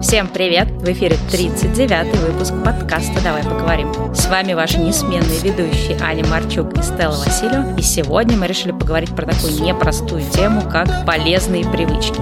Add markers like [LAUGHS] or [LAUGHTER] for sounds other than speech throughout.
Всем привет! В эфире 39-й выпуск подкаста «Давай поговорим». С вами ваши несменные ведущие Аня Марчук и Стелла Васильева. И сегодня мы решили поговорить про такую непростую тему, как полезные привычки.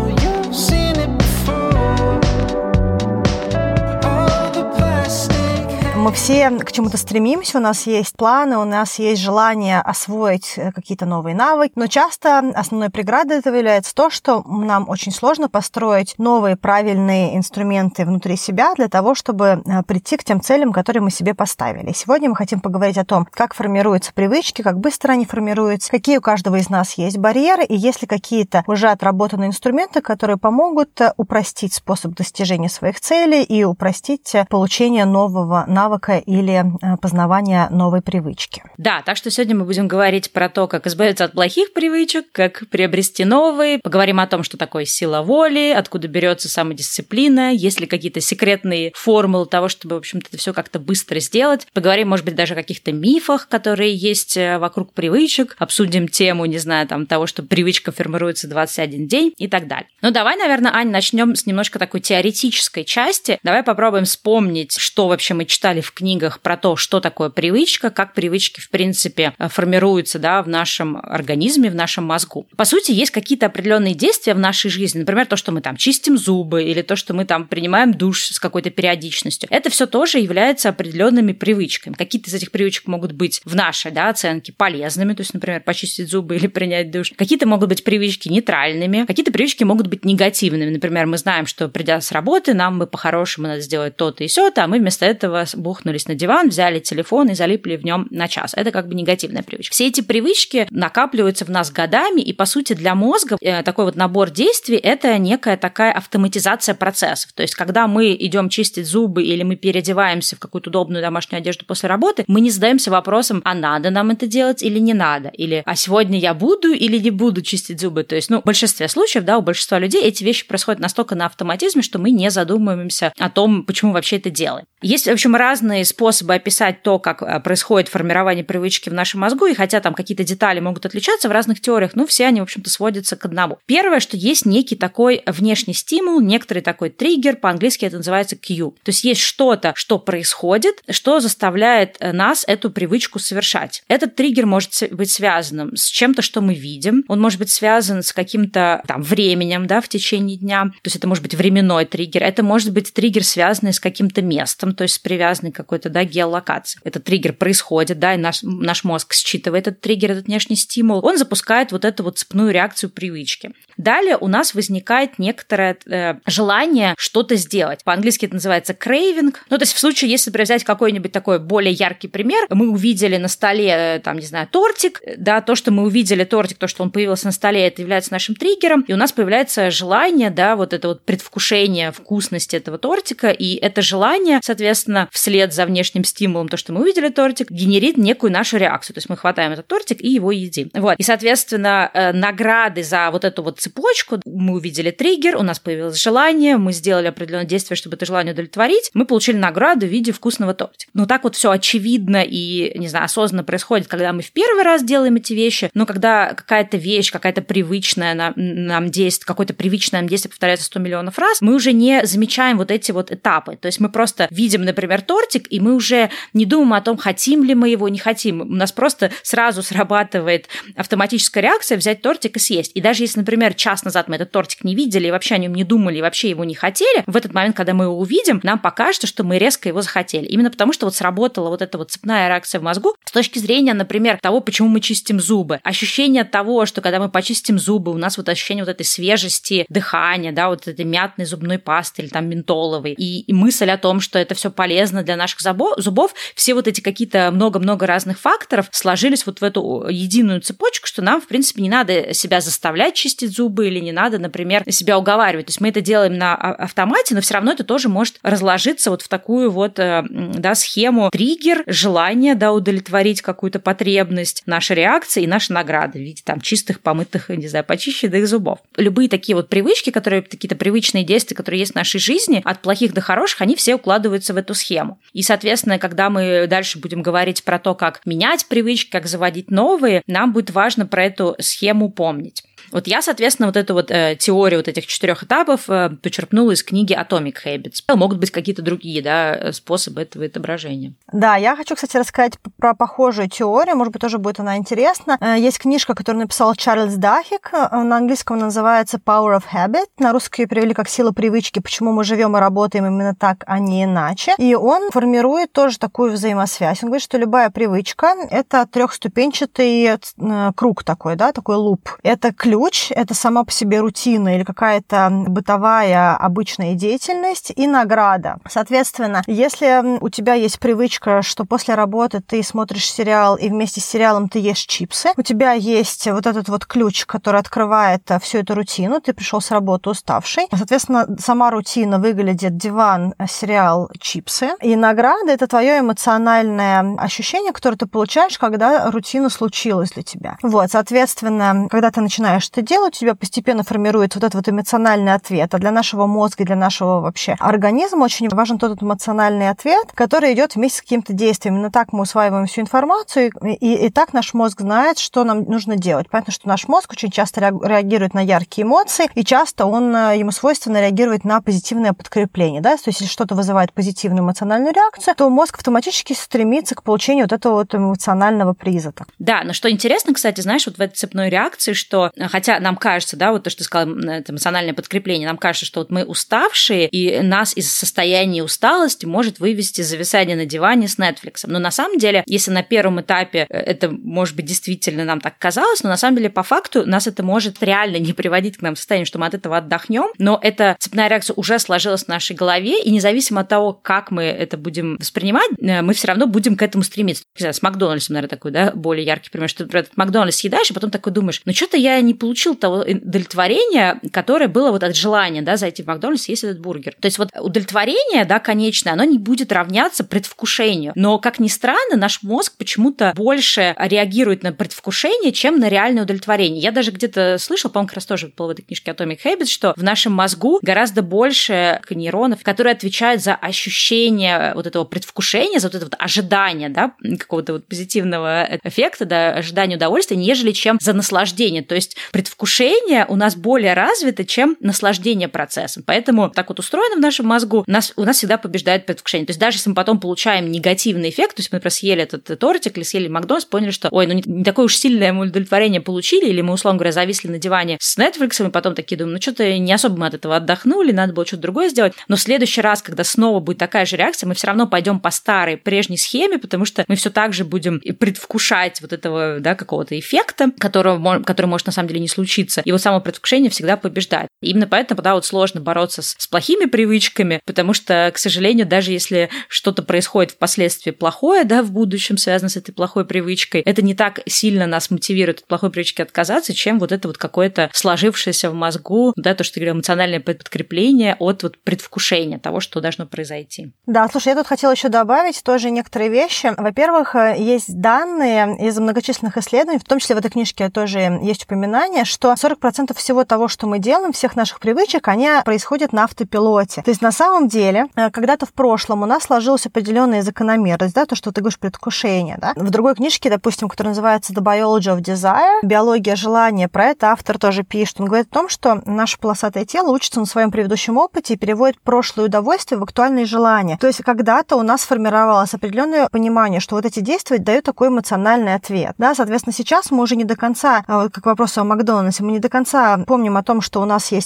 Мы все к чему-то стремимся, у нас есть планы, у нас есть желание освоить э, какие-то новые навыки, но часто основной преградой этого является то, что нам очень сложно построить новые правильные инструменты внутри себя для того, чтобы э, прийти к тем целям, которые мы себе поставили. Сегодня мы хотим поговорить о том, как формируются привычки, как быстро они формируются, какие у каждого из нас есть барьеры, и есть ли какие-то уже отработанные инструменты, которые помогут э, упростить способ достижения своих целей и упростить получение нового навыка навыка или э, познавания новой привычки. Да, так что сегодня мы будем говорить про то, как избавиться от плохих привычек, как приобрести новые, поговорим о том, что такое сила воли, откуда берется самодисциплина, есть ли какие-то секретные формулы того, чтобы, в общем-то, это все как-то быстро сделать. Поговорим, может быть, даже о каких-то мифах, которые есть э, вокруг привычек, обсудим тему, не знаю, там, того, что привычка формируется 21 день и так далее. Ну, давай, наверное, Ань, начнем с немножко такой теоретической части. Давай попробуем вспомнить, что вообще мы читали в книгах про то, что такое привычка, как привычки, в принципе, э, формируются да, в нашем организме, в нашем мозгу. По сути, есть какие-то определенные действия в нашей жизни, например, то, что мы там чистим зубы или то, что мы там принимаем душ с какой-то периодичностью. Это все тоже является определенными привычками. Какие-то из этих привычек могут быть в нашей да, оценке полезными, то есть, например, почистить зубы [LAUGHS] или принять душ. Какие-то могут быть привычки нейтральными, какие-то привычки могут быть негативными. Например, мы знаем, что придя с работы, нам бы по-хорошему надо сделать то-то и все-то, а мы вместо этого бухнулись на диван, взяли телефон и залипли в нем на час. Это как бы негативная привычка. Все эти привычки накапливаются в нас годами, и, по сути, для мозга э, такой вот набор действий – это некая такая автоматизация процессов. То есть, когда мы идем чистить зубы или мы переодеваемся в какую-то удобную домашнюю одежду после работы, мы не задаемся вопросом, а надо нам это делать или не надо, или а сегодня я буду или не буду чистить зубы. То есть, ну, в большинстве случаев, да, у большинства людей эти вещи происходят настолько на автоматизме, что мы не задумываемся о том, почему вообще это делаем. Есть, в общем, разные способы описать то, как э, происходит формирование привычки в нашем мозгу, и хотя там какие-то детали могут отличаться в разных теориях, ну, все они, в общем-то, сводятся к одному. Первое, что есть некий такой внешний стимул, некоторый такой триггер, по-английски это называется cue. То есть есть что-то, что происходит, что заставляет э, нас эту привычку совершать. Этот триггер может быть связан с чем-то, что мы видим, он может быть связан с каким-то там временем, да, в течение дня, то есть это может быть временной триггер, это может быть триггер, связанный с каким-то местом, то есть привязанный к какой-то, да, геолокации. Этот триггер происходит, да, и наш, наш мозг считывает этот триггер, этот внешний стимул, он запускает вот эту вот цепную реакцию привычки. Далее у нас возникает некоторое э, желание что-то сделать. По-английски это называется craving. Ну, то есть в случае, если взять какой-нибудь такой более яркий пример, мы увидели на столе, э, там, не знаю, тортик, да, то, что мы увидели тортик, то, что он появился на столе, это является нашим триггером, и у нас появляется желание, да, вот это вот предвкушение вкусности этого тортика, и это желание, соответственно, вслед за внешним стимулом, то, что мы увидели тортик, генерит некую нашу реакцию. То есть мы хватаем этот тортик и его едим. Вот. И, соответственно, э, награды за вот эту вот цепочку мы увидели триггер, у нас появилось желание, мы сделали определенное действие, чтобы это желание удовлетворить, мы получили награду в виде вкусного тортика. Ну, так вот все очевидно и, не знаю, осознанно происходит, когда мы в первый раз делаем эти вещи, но когда какая-то вещь, какая-то привычная нам, нам действие, какое-то привычное нам действие повторяется 100 миллионов раз, мы уже не замечаем вот эти вот этапы. То есть мы просто видим, например, тортик, и мы уже не думаем о том, хотим ли мы его, не хотим. У нас просто сразу срабатывает автоматическая реакция взять тортик и съесть. И даже если, например, час назад мы этот тортик не видели, и вообще о нем не думали, и вообще его не хотели, в этот момент, когда мы его увидим, нам покажется, что мы резко его захотели. Именно потому, что вот сработала вот эта вот цепная реакция в мозгу с точки зрения, например, того, почему мы чистим зубы. Ощущение того, что когда мы почистим зубы, у нас вот ощущение вот этой свежести дыхания, да, вот этой мятной зубной пасты или там ментоловой. И, и мысль о том, что это все полезно для наших зубов, все вот эти какие-то много-много разных факторов сложились вот в эту единую цепочку, что нам, в принципе, не надо себя заставлять чистить зубы или не надо, например, себя уговаривать. То есть мы это делаем на а, автомате, но все равно это тоже может разложиться вот в такую вот э, да, схему триггер, желание да, удовлетворить какую-то потребность, наша реакция и наша награда в виде там чистых, помытых, не знаю, почищенных зубов. Любые такие вот привычки, которые какие-то привычные действия, которые есть в нашей жизни, от плохих до хороших, они все укладываются в эту схему. И, соответственно, когда мы дальше будем говорить про то, как менять привычки, как заводить новые, нам будет важно про эту схему помнить. Вот я, соответственно, вот эту вот э, теорию вот этих четырех этапов э, почерпнула из книги Atomic Habits. Могут быть какие-то другие да, способы этого отображения. Да, я хочу, кстати, рассказать про похожую теорию, может быть, тоже будет она интересна. Э, есть книжка, которую написал Чарльз Дахик, э, на английском называется Power of Habit, на русский перевели как «Сила привычки. Почему мы живем и работаем именно так, а не иначе». И он формирует тоже такую взаимосвязь. Он говорит, что любая привычка – это трехступенчатый э, круг такой, да, такой луп. Это ключ это сама по себе рутина или какая-то бытовая обычная деятельность и награда. Соответственно, если у тебя есть привычка, что после работы ты смотришь сериал и вместе с сериалом ты ешь чипсы, у тебя есть вот этот вот ключ, который открывает э, всю эту рутину, ты пришел с работы уставший. Соответственно, сама рутина выглядит диван, э, сериал, чипсы. И награда – это твое эмоциональное ощущение, которое ты получаешь, когда рутина случилась для тебя. Вот, соответственно, когда ты начинаешь это делать, у тебя постепенно формируется вот этот вот эмоциональный ответ. А для нашего мозга, для нашего вообще организма очень важен тот эмоциональный ответ, который идет вместе с каким-то действием. Именно так мы усваиваем всю информацию, и, и, и так наш мозг знает, что нам нужно делать. Понятно, что наш мозг очень часто реагирует на яркие эмоции, и часто он, э, ему свойственно реагировать на позитивное подкрепление. Да? То есть, если что-то вызывает позитивную эмоциональную реакцию, то мозг автоматически стремится к получению вот этого вот эмоционального приза. Да, но что интересно, кстати, знаешь, вот в этой цепной реакции, что хотя Хотя нам кажется, да, вот то, что ты сказала, это эмоциональное подкрепление, нам кажется, что вот мы уставшие, и нас из состояния усталости может вывести зависание на диване с Netflix. Но на самом деле, если на первом этапе э, это, может быть, действительно нам так казалось, но на самом деле по факту нас это может реально не приводить к нам в состояние, что мы от этого отдохнем, но эта цепная реакция уже сложилась в нашей голове, и независимо от того, как мы это будем воспринимать, э, мы все равно будем к этому стремиться. Не знаю, с Макдональдсом, наверное, такой, да, более яркий пример, что ты, например, Макдональдс съедаешь, и потом такой думаешь, ну что-то я не получил того удовлетворения, которое было вот от желания, да, зайти в Макдональдс и съесть этот бургер. То есть вот удовлетворение, да, конечное, оно не будет равняться предвкушению. Но, как ни странно, наш мозг почему-то больше реагирует на предвкушение, чем на реальное удовлетворение. Я даже где-то слышал, по-моему, как раз тоже было в этой книжке Atomic Habits, что в нашем мозгу гораздо больше нейронов, которые отвечают за ощущение вот этого предвкушения, за вот это вот ожидание, да, какого-то вот позитивного эффекта, да, ожидания удовольствия, нежели чем за наслаждение. То есть предвкушение у нас более развито, чем наслаждение процессом. Поэтому так вот устроено в нашем мозгу, у нас, у нас всегда побеждает предвкушение. То есть даже если мы потом получаем негативный эффект, то есть мы, например, съели этот тортик или съели Макдональдс, поняли, что, ой, ну не, не такое уж сильное мы удовлетворение получили, или мы, условно говоря, зависли на диване с Netflix, и потом такие думаем, ну что-то не особо мы от этого отдохнули, надо было что-то другое сделать. Но в следующий раз, когда снова будет такая же реакция, мы все равно пойдем по старой, прежней схеме, потому что мы все так же будем предвкушать вот этого, да, какого-то эффекта, которого, который может на самом деле не случиться. И вот само предвкушение всегда побеждает. Именно поэтому, да, вот сложно бороться с, с плохими привычками, потому что, к сожалению, даже если что-то происходит впоследствии плохое, да, в будущем связано с этой плохой привычкой, это не так сильно нас мотивирует от плохой привычки отказаться, чем вот это вот какое-то сложившееся в мозгу, да, то, что ты говорил, эмоциональное подкрепление от вот предвкушения того, что должно произойти. Да, слушай, я тут хотела еще добавить тоже некоторые вещи. Во-первых, э, есть данные из многочисленных исследований, в том числе в этой книжке тоже есть упоминание, что 40% всего того, что мы делаем, всех наших привычек, они происходят на автопилоте. То есть на самом деле, э, когда-то в прошлом у нас сложилась определенная закономерность, да, то, что ты говоришь, предвкушение, да. В другой книжке, допустим, которая называется The Biology of Desire, биология желания, про это автор тоже пишет. Он говорит о том, что наше полосатое тело учится на своем предыдущем опыте и переводит прошлое удовольствие в актуальные желания. То есть когда-то у нас сформировалось определенное понимание, что вот эти действия дают такой эмоциональный ответ. Да, соответственно, сейчас мы уже не до конца, э, как вопрос о Макдональдсе, мы не до конца помним о том, что у нас есть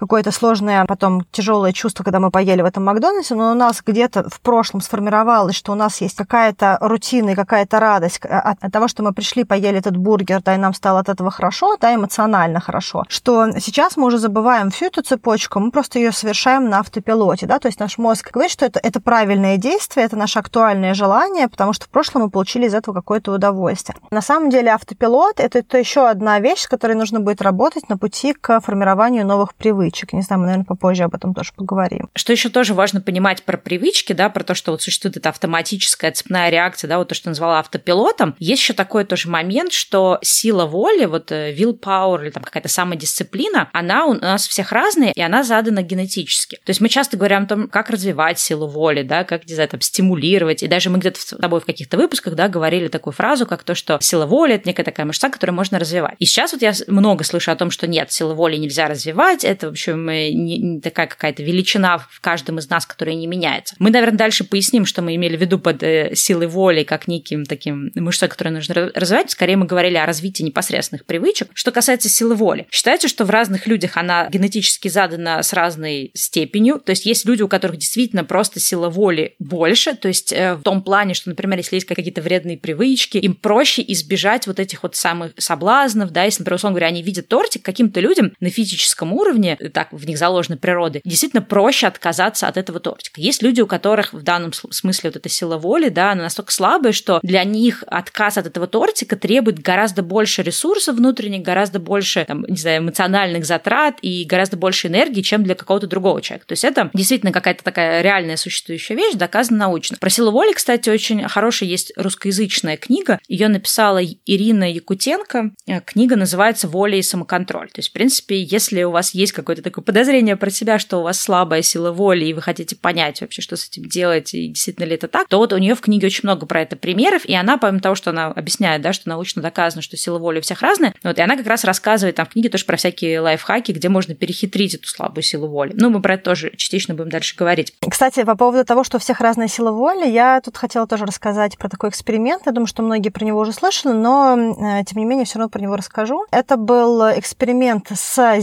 какое-то сложное, потом тяжелое чувство, когда мы поели в этом Макдональдсе, но у нас где-то в прошлом сформировалось, что у нас есть какая-то рутина и какая-то радость от, от того, что мы пришли, поели этот бургер, да, и нам стало от этого хорошо, да, эмоционально хорошо, что сейчас мы уже забываем всю эту цепочку, мы просто ее совершаем на автопилоте, да, то есть наш мозг говорит, что это, это правильное действие, это наше актуальное желание, потому что в прошлом мы получили из этого какое-то удовольствие. На самом деле автопилот это, это еще одна вещь, с которой нужно будет работать на пути к формированию новых привычек. Не знаю, мы, наверное, попозже об этом тоже поговорим. Что еще тоже важно понимать про привычки, да, про то, что вот существует эта автоматическая цепная реакция, да, вот то, что назвала автопилотом. Есть еще такой тоже момент, что сила воли, вот э, willpower или там какая-то самодисциплина, она у нас всех разная, и она задана генетически. То есть мы часто говорим о том, как развивать силу воли, да, как, не знаю, там, стимулировать. И даже мы где-то с тобой в каких-то выпусках, да, говорили такую фразу, как то, что сила воли – это некая такая мышца, которую можно развивать. И сейчас вот я много слышу о том, что нет, силы воли нельзя развивать, это, в общем, не, не такая какая-то величина в каждом из нас, которая не меняется. Мы, наверное, дальше поясним, что мы имели в виду под э, силой воли, как неким таким мышцой, которую нужно развивать. Скорее мы говорили о развитии непосредственных привычек. Что касается силы воли, считается, что в разных людях она генетически задана с разной степенью. То есть есть люди, у которых действительно просто сила воли больше, то есть э, в том плане, что, например, если есть какие-то вредные привычки, им проще избежать вот этих вот самых соблазнов, да, если, например, условно говоря, они видят тортик, каким-то людям на физическом уровне, так в них заложена природа, действительно проще отказаться от этого тортика. Есть люди, у которых в данном смысле вот эта сила воли, да, она настолько слабая, что для них отказ от этого тортика требует гораздо больше ресурсов внутренних, гораздо больше, там, не знаю, эмоциональных затрат и гораздо больше энергии, чем для какого-то другого человека. То есть это действительно какая-то такая реальная существующая вещь, доказана научно. Про силу воли, кстати, очень хорошая есть русскоязычная книга. Ее написала Ирина Якутенко. Э, книга называется «Воля и самоконтроль». То есть, в принципе, если у вас есть какое-то такое подозрение про себя, что у вас слабая сила воли, и вы хотите понять вообще, что с этим делать, и действительно ли это так, то вот у нее в книге очень много про это примеров, и она, помимо того, что она объясняет, да, что научно доказано, что сила воли у всех разная, вот, и она как раз рассказывает там в книге тоже про всякие лайфхаки, где можно перехитрить эту слабую силу воли. Ну, мы про это тоже частично будем дальше говорить. Кстати, по поводу того, что у всех разная сила воли, я тут хотела тоже рассказать про такой эксперимент. Я думаю, что многие про него уже слышали, но, э, тем не менее, все равно про него расскажу. Это был эксперимент с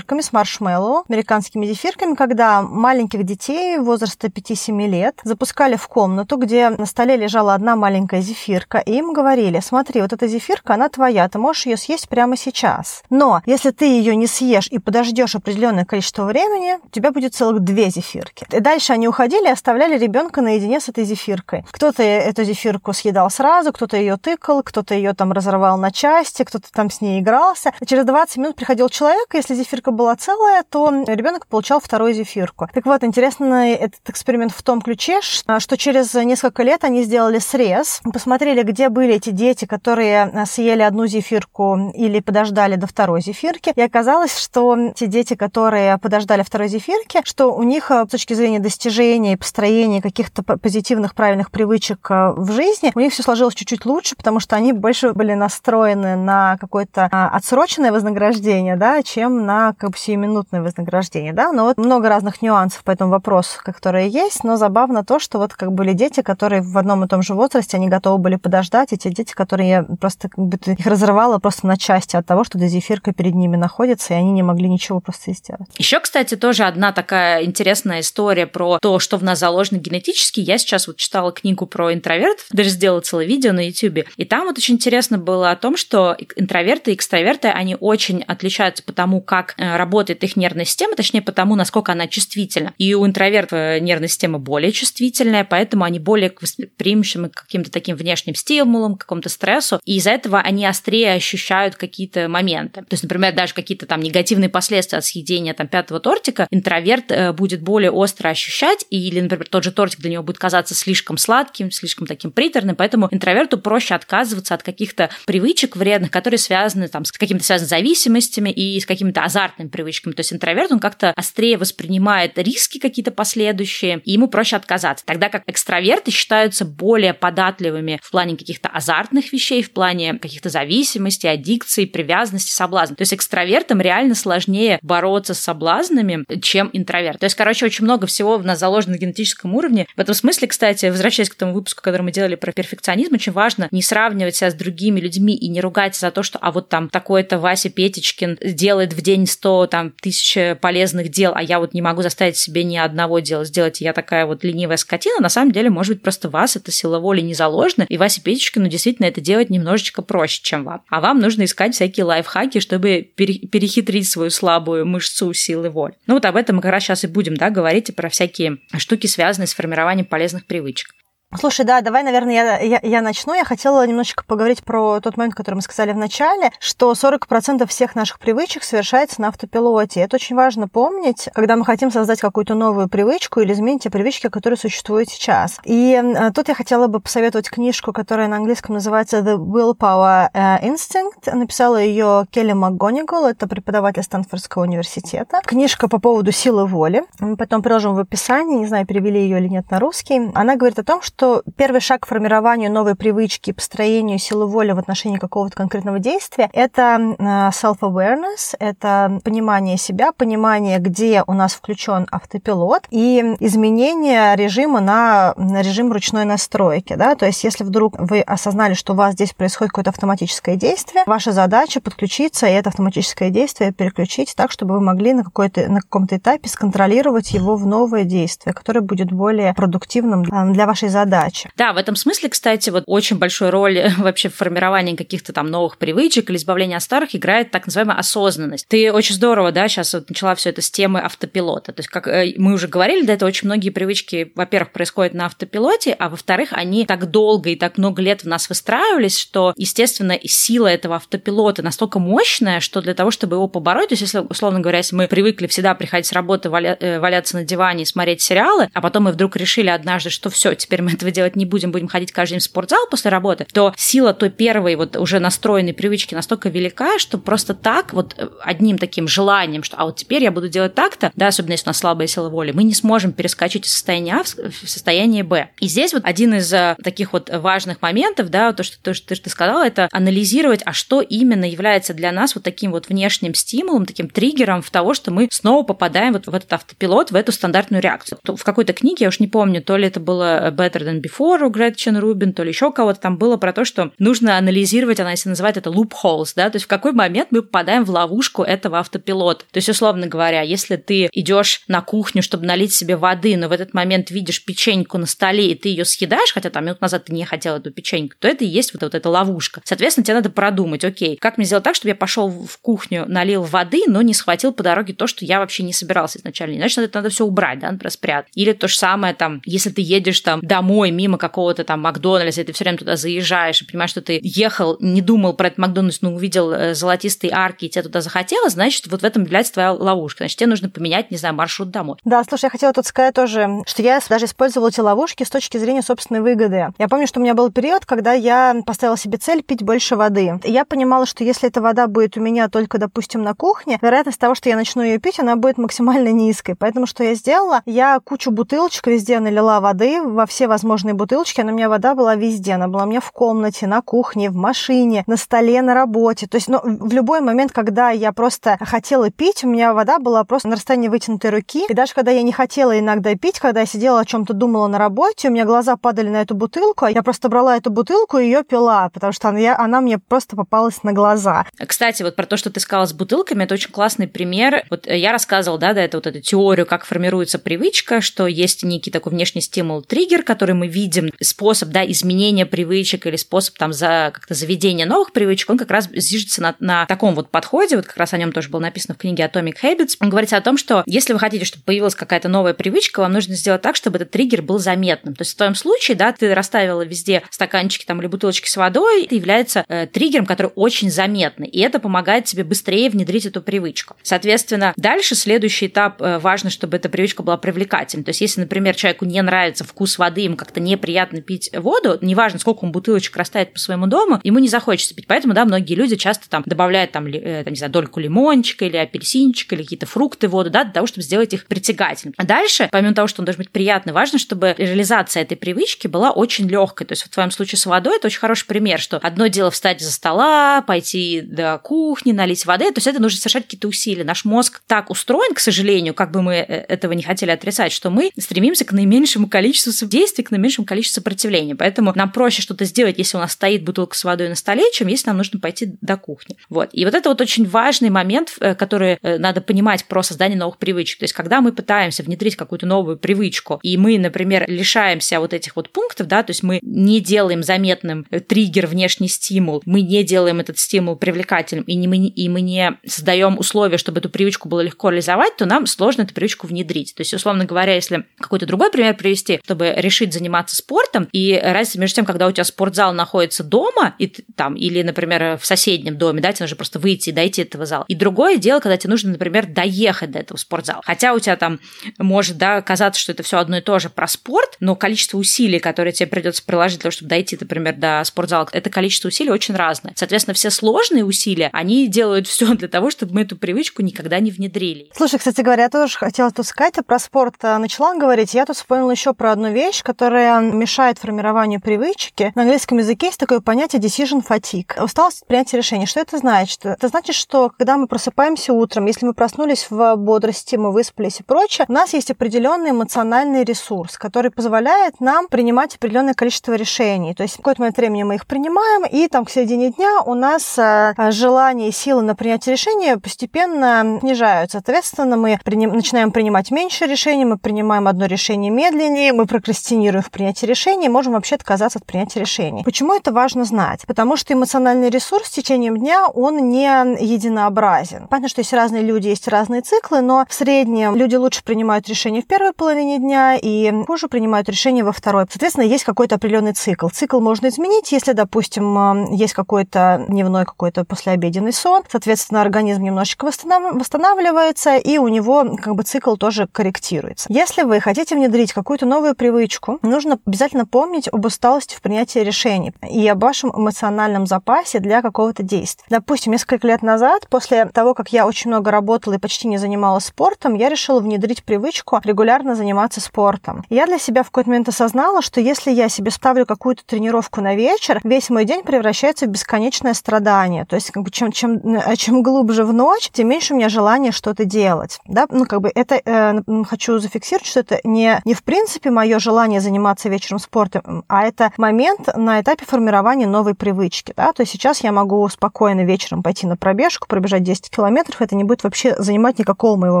зефирками, с маршмеллоу, американскими зефирками, когда маленьких детей возраста 5-7 лет запускали в комнату, где на столе лежала одна маленькая зефирка, и им говорили, смотри, вот эта зефирка, она твоя, ты можешь ее съесть прямо сейчас. Но если ты ее не съешь и подождешь определенное количество времени, у тебя будет целых две зефирки. И дальше они уходили и оставляли ребенка наедине с этой зефиркой. Кто-то эту зефирку съедал сразу, кто-то ее тыкал, кто-то ее там разорвал на части, кто-то там с ней игрался. И через 20 минут приходил человек, если зефирка была целая, то ребенок получал вторую зефирку. Так вот, интересный этот эксперимент в том ключе, что через несколько лет они сделали срез, посмотрели, где были эти дети, которые съели одну зефирку или подождали до второй зефирки. И оказалось, что те дети, которые подождали второй зефирки, что у них с точки зрения достижения и построения каких-то позитивных, правильных привычек в жизни, у них все сложилось чуть-чуть лучше, потому что они больше были настроены на какое-то отсроченное вознаграждение, да, чем на как бы сиюминутное вознаграждение, да. Но вот много разных нюансов по этому вопросу, которые есть, но забавно то, что вот как были дети, которые в одном и том же возрасте, они готовы были подождать, и те дети, которые просто как бы их разрывало просто на части от того, что дезифирка перед ними находится, и они не могли ничего просто сделать. Еще, кстати, тоже одна такая интересная история про то, что в нас заложено генетически. Я сейчас вот читала книгу про интровертов, даже сделала целое видео на YouTube, и там вот очень интересно было о том, что интроверты и экстраверты, они очень отличаются по тому, как э, работает их нервная система, точнее, по тому, насколько она чувствительна. И у интровертов нервная система более чувствительная, поэтому они более восприимчивы к каким-то таким внешним стимулам, к какому-то стрессу, и из-за этого они острее ощущают какие-то моменты. То есть, например, даже какие-то там негативные последствия от съедения там пятого тортика интроверт э, будет более остро ощущать, или, например, тот же тортик для него будет казаться слишком сладким, слишком таким приторным, поэтому интроверту проще отказываться от каких-то привычек вредных, которые связаны там с какими-то связаны зависимостями и с какими-то азартными привычками. То есть интроверт, он как-то острее воспринимает риски какие-то последующие, и ему проще отказаться. Тогда как экстраверты считаются более податливыми в плане каких-то азартных вещей, в плане каких-то зависимостей, аддикций, привязанности, соблазна. То есть экстравертам реально сложнее бороться с соблазнами, чем интроверт. То есть, короче, очень много всего в нас заложено на генетическом уровне. В этом смысле, кстати, возвращаясь к тому выпуску, который мы делали про перфекционизм, очень важно не сравнивать себя с другими людьми и не ругать за то, что а вот там такой-то Вася Петечкин делает в день 100 там, тысяч полезных дел, а я вот не могу заставить себе ни одного дела сделать, и я такая вот ленивая скотина. На самом деле, может быть, просто вас эта сила воли не заложена, и Вася Петечкину действительно это делать немножечко проще, чем вам. А вам нужно искать всякие лайфхаки, чтобы перехитрить свою слабую мышцу силы воли. Ну вот об этом мы как раз сейчас и будем да, говорить и про всякие штуки, связанные с формированием полезных привычек. Слушай, да, давай, наверное, я, я, я начну. Я хотела немножечко поговорить про тот момент, который мы сказали в начале, что 40% всех наших привычек совершается на автопилоте. Это очень важно помнить, когда мы хотим создать какую-то новую привычку или изменить те привычки, которые существуют сейчас. И э, тут я хотела бы посоветовать книжку, которая на английском называется The Willpower э, Instinct. Написала ее Келли МакГонигал, это преподаватель Стэнфордского университета. Книжка по поводу силы воли. Мы потом приложим в описании, не знаю, перевели ее или нет на русский. Она говорит о том, что первый шаг к формированию новой привычки, построению силы воли в отношении какого-то конкретного действия — это э, self-awareness, это понимание себя, понимание, где у нас включен автопилот, и изменение режима на, на режим ручной настройки. Да? То есть если вдруг вы осознали, что у вас здесь происходит какое-то автоматическое действие, ваша задача подключиться и это автоматическое действие переключить так, чтобы вы могли на, какой-то, на каком-то этапе сконтролировать его в новое действие, которое будет более продуктивным для вашей задачи. Да, в этом смысле, кстати, вот очень большую роль [LAUGHS] вообще в формировании каких-то там новых привычек или избавления от старых играет так называемая осознанность. Ты очень здорово, да, сейчас вот начала все это с темы автопилота. То есть, как э, мы уже говорили, да, это очень многие привычки, во-первых, происходят на автопилоте, а во-вторых, они так долго и так много лет в нас выстраивались, что, естественно, сила этого автопилота настолько мощная, что для того, чтобы его побороть, то есть, если, условно говоря, если мы привыкли всегда приходить с работы, валя, э, валяться на диване и смотреть сериалы, а потом мы вдруг решили однажды, что все, теперь мы этого делать не будем, будем ходить каждый день в спортзал после работы, то сила той первой вот уже настроенной привычки настолько велика, что просто так вот э, одним таким желанием, что а вот теперь я буду делать так-то, да, особенно если у нас слабая сила воли, мы не сможем перескочить из состояния А в состояние Б. И здесь вот один из э, таких вот важных моментов, да, то, что, то, что ты сказала, это анализировать, а что именно является для нас вот таким вот внешним стимулом, таким триггером в того, что мы снова попадаем вот в этот автопилот, в эту стандартную реакцию. В какой-то книге, я уж не помню, то ли это было Better Than Before у Гретчен Рубин, то ли еще кого-то там было про то, что нужно анализировать, она если называет это loopholes, да, то есть в какой момент мы попадаем в ловушку этого автопилота. То есть, условно говоря, если ты идешь на кухню, чтобы налить себе воды, но в этот момент видишь печеньку на столе, и ты ее съедаешь, хотя там минут назад ты не хотел эту печеньку, то это и есть вот, вот эта ловушка. Соответственно, тебе надо продумать, окей, как мне сделать так, чтобы я пошел в кухню, налил воды, но не схватил по дороге то, что я вообще не собирался изначально. Иначе надо, надо все убрать, да, например, спрятать. Или то же самое там, если ты едешь там домой мимо какого-то там Макдональдса, и ты все время туда заезжаешь и понимаешь, что ты ехал, не думал про этот Макдональдс, но увидел э, золотистые арки, и тебе туда захотелось, значит, вот в этом является твоя ловушка. Значит, тебе нужно поменять, не знаю, маршрут домой. Да, слушай, я хотела тут сказать тоже, что я даже использовала эти ловушки с точки зрения собственной выгоды. Я помню, что у меня был период, когда я поставила себе цель пить больше воды. Я понимала, что если эта вода будет у меня только, допустим, на кухне, вероятность того, что я начну ее пить, она будет максимально низкой. Поэтому что я сделала? Я кучу бутылочек везде налила воды, во все возможные бутылочки. Она у меня вода была везде. Она была у меня в комнате, на кухне, в машине, на столе, на работе. То есть ну, в любой момент, когда я просто хотела пить, у меня вода была просто на расстоянии вытянутой руки. И даже когда я не хотела иногда пить, когда я сидела о чем-то думала на работе, у меня глаза падали на эту бутылку, я просто брала эту бутылку и ее пила, потому что она, она мне просто попалась на глаза. Кстати, вот про то, что ты сказала с бутылками, это очень классный пример. Вот я рассказывала, да, да, это вот эту теорию, как формируется привычка, что есть некий такой внешний стимул, триггер, который мы видим, способ, да, изменения привычек или способ там за как-то заведения новых привычек, он как раз зиждется на, на таком вот подходе, вот как раз о нем тоже было написано в книге Atomic Habits. Он говорится о том, что если вы хотите, чтобы появилась какая-то новая привычка, вам нужно сделать так, чтобы этот триггер был заметным. То есть в твоем случае, да, ты расставила везде стаканчики там или бутылочки с водой, это является э, триггером, который очень заметный, и это помогает тебе быстрее внедрить эту привычку. Соответственно, дальше следующий этап э, важно, чтобы эта привычка была привлекательной. То есть если, например, человеку не нравится вкус воды, ему как-то неприятно пить воду, неважно, сколько он бутылочек расставит по своему дому, ему не захочется пить. Поэтому, да, многие люди часто там добавляют там, э, там не знаю, дольку лимончика или апельсинчика или какие-то фрукты в воду, да, для того, чтобы сделать их притягательными. А дальше, помимо того, что он должен быть приятный, важно, чтобы реализация этой привычки была очень легкой. То есть в твоем случае с водой это очень хороший пример, что одно дело встать за стола, пойти до кухни, налить воды, то есть это нужно совершать какие-то усилия. Наш мозг так устроен, к сожалению, как бы мы э, этого не хотели отрицать, что мы стремимся к наименьшему количеству действий, к наименьшему количеству сопротивления. Поэтому нам проще что-то сделать, если у нас стоит бутылка с водой на столе, чем если нам нужно пойти до кухни. Вот. И вот это вот очень важный момент, э, который э, надо понимать про создание новых привычек. То есть, когда мы пытаемся внедрить какую-то новую привычку, и мы, например, лишаемся вот этих вот пунктов, да, то есть мы не делаем заметным триггер, внешний стимул, мы не делаем этот стимул привлекательным, и, не, мы, и мы не создаем условия, чтобы эту привычку было легко реализовать, то нам сложно эту привычку внедрить. То есть, условно говоря, если какой-то другой пример привести, чтобы решить заниматься спортом, и разница между тем, когда у тебя спортзал находится дома, и там, или, например, в соседнем доме, да, тебе нужно просто выйти и дойти этого зала. И другое дело, когда тебе нужно, например, доехать до этого спортзала. Хотя у тебя там может, да, казаться, что это все одно и то же про спорт, но количество усилий, которые тебе придется приложить для того, чтобы дойти, например, до спортзала, это количество усилий очень разное. Соответственно, все сложные усилия, они делают все для того, чтобы мы эту привычку никогда не внедрили. Слушай, кстати говоря, я тоже хотела тут сказать, про спорт э, начала говорить, я тут вспомнила еще про одну вещь, которая мешает формированию привычки. На английском языке есть такое понятие decision fatigue. Усталость от принятия решений. Что это значит? Это значит, что когда мы просыпаемся утром, если мы проснулись в бодрости, мы выспались и прочее, у нас есть определенный эмоциональный ресурс, который позволяет нам принимать определенное количество решений. То есть в какой-то момент времени мы их принимаем, и там к середине дня у нас э, желание и силы на принятие решения постепенно снижаются. Соответственно, мы приним, начинаем принимать меньше решений, мы принимаем одно решение медленнее, мы прокрастинируем в принятии решений, можем вообще отказаться от принятия решений. Почему это важно знать? Потому что эмоциональный ресурс с течением дня, он не единообразен. Понятно, что есть разные люди, есть разные циклы, но в среднем люди лучше принимают решения в первой половине дня и хуже принимают решения во второй. Соответственно, есть какой-то определенный цикл. Цикл можно изменить, если, допустим, есть какой-то дневной какой-то послеобеденный сон, соответственно, организм немножечко восстанавливается, и у него как бы цикл тоже корректируется. Если вы хотите внедрить какую-то новую привычку, нужно обязательно помнить об усталости в принятии решений и об вашем эмоциональном запасе для какого-то действия. Допустим, несколько лет назад, после того, как я очень много работала и почти не занималась спортом, я решила внедрить привычку регулярно заниматься спортом. Я для себя в какой-то момент осознала, что если я себе ставлю какую-то тренировку на вечер, весь мой день превращается в бесконечное страдание. То есть, как бы, чем, чем, э, чем глубже в ночь, тем меньше у меня желания что-то делать. Да? Ну, как бы это э, хочу зафиксировать, что это не, не в принципе мое желание заниматься вечером спортом, а это момент на этапе формирования новой привычки. Да? То есть сейчас я могу спокойно вечером пойти на пробежку, пробежать 10 километров, это не будет вообще занимать никакого моего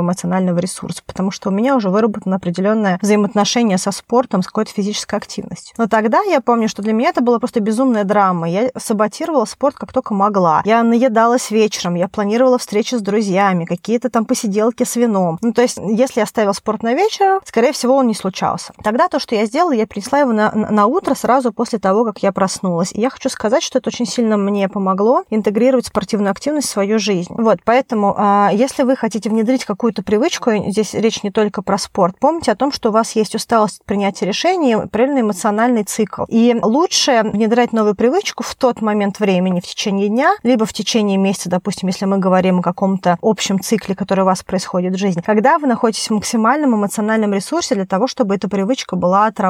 эмоционального ресурса, потому что у меня уже выработано определенное взаимоотношение со спортом, с какой-то физической активностью. Но тогда я помню, что для меня это была просто безумная драма. Я саботировала спорт как только могла. Я наедалась вечером, я планировала встречи с друзьями, какие-то там посиделки с вином. Ну, то есть, если я ставила спорт на вечер, скорее всего, он не случался. Тогда то, что я сделала, я принесла его на, на утро сразу после того, как я проснулась. И я хочу сказать, что это очень сильно мне помогло интегрировать спортивную активность в свою жизнь. Вот, поэтому, а, если вы хотите внедрить какую-то привычку, здесь речь не только про спорт, помните о том, что у вас есть усталость от принятия решений, правильный эмоциональный цикл. И лучше внедрять новую привычку в тот момент времени, в течение дня, либо в течение месяца, допустим, если мы говорим о каком-то общем цикле, который у вас происходит в жизни, когда вы находитесь в максимальном эмоциональном ресурсе для того, чтобы эта привычка была отработана.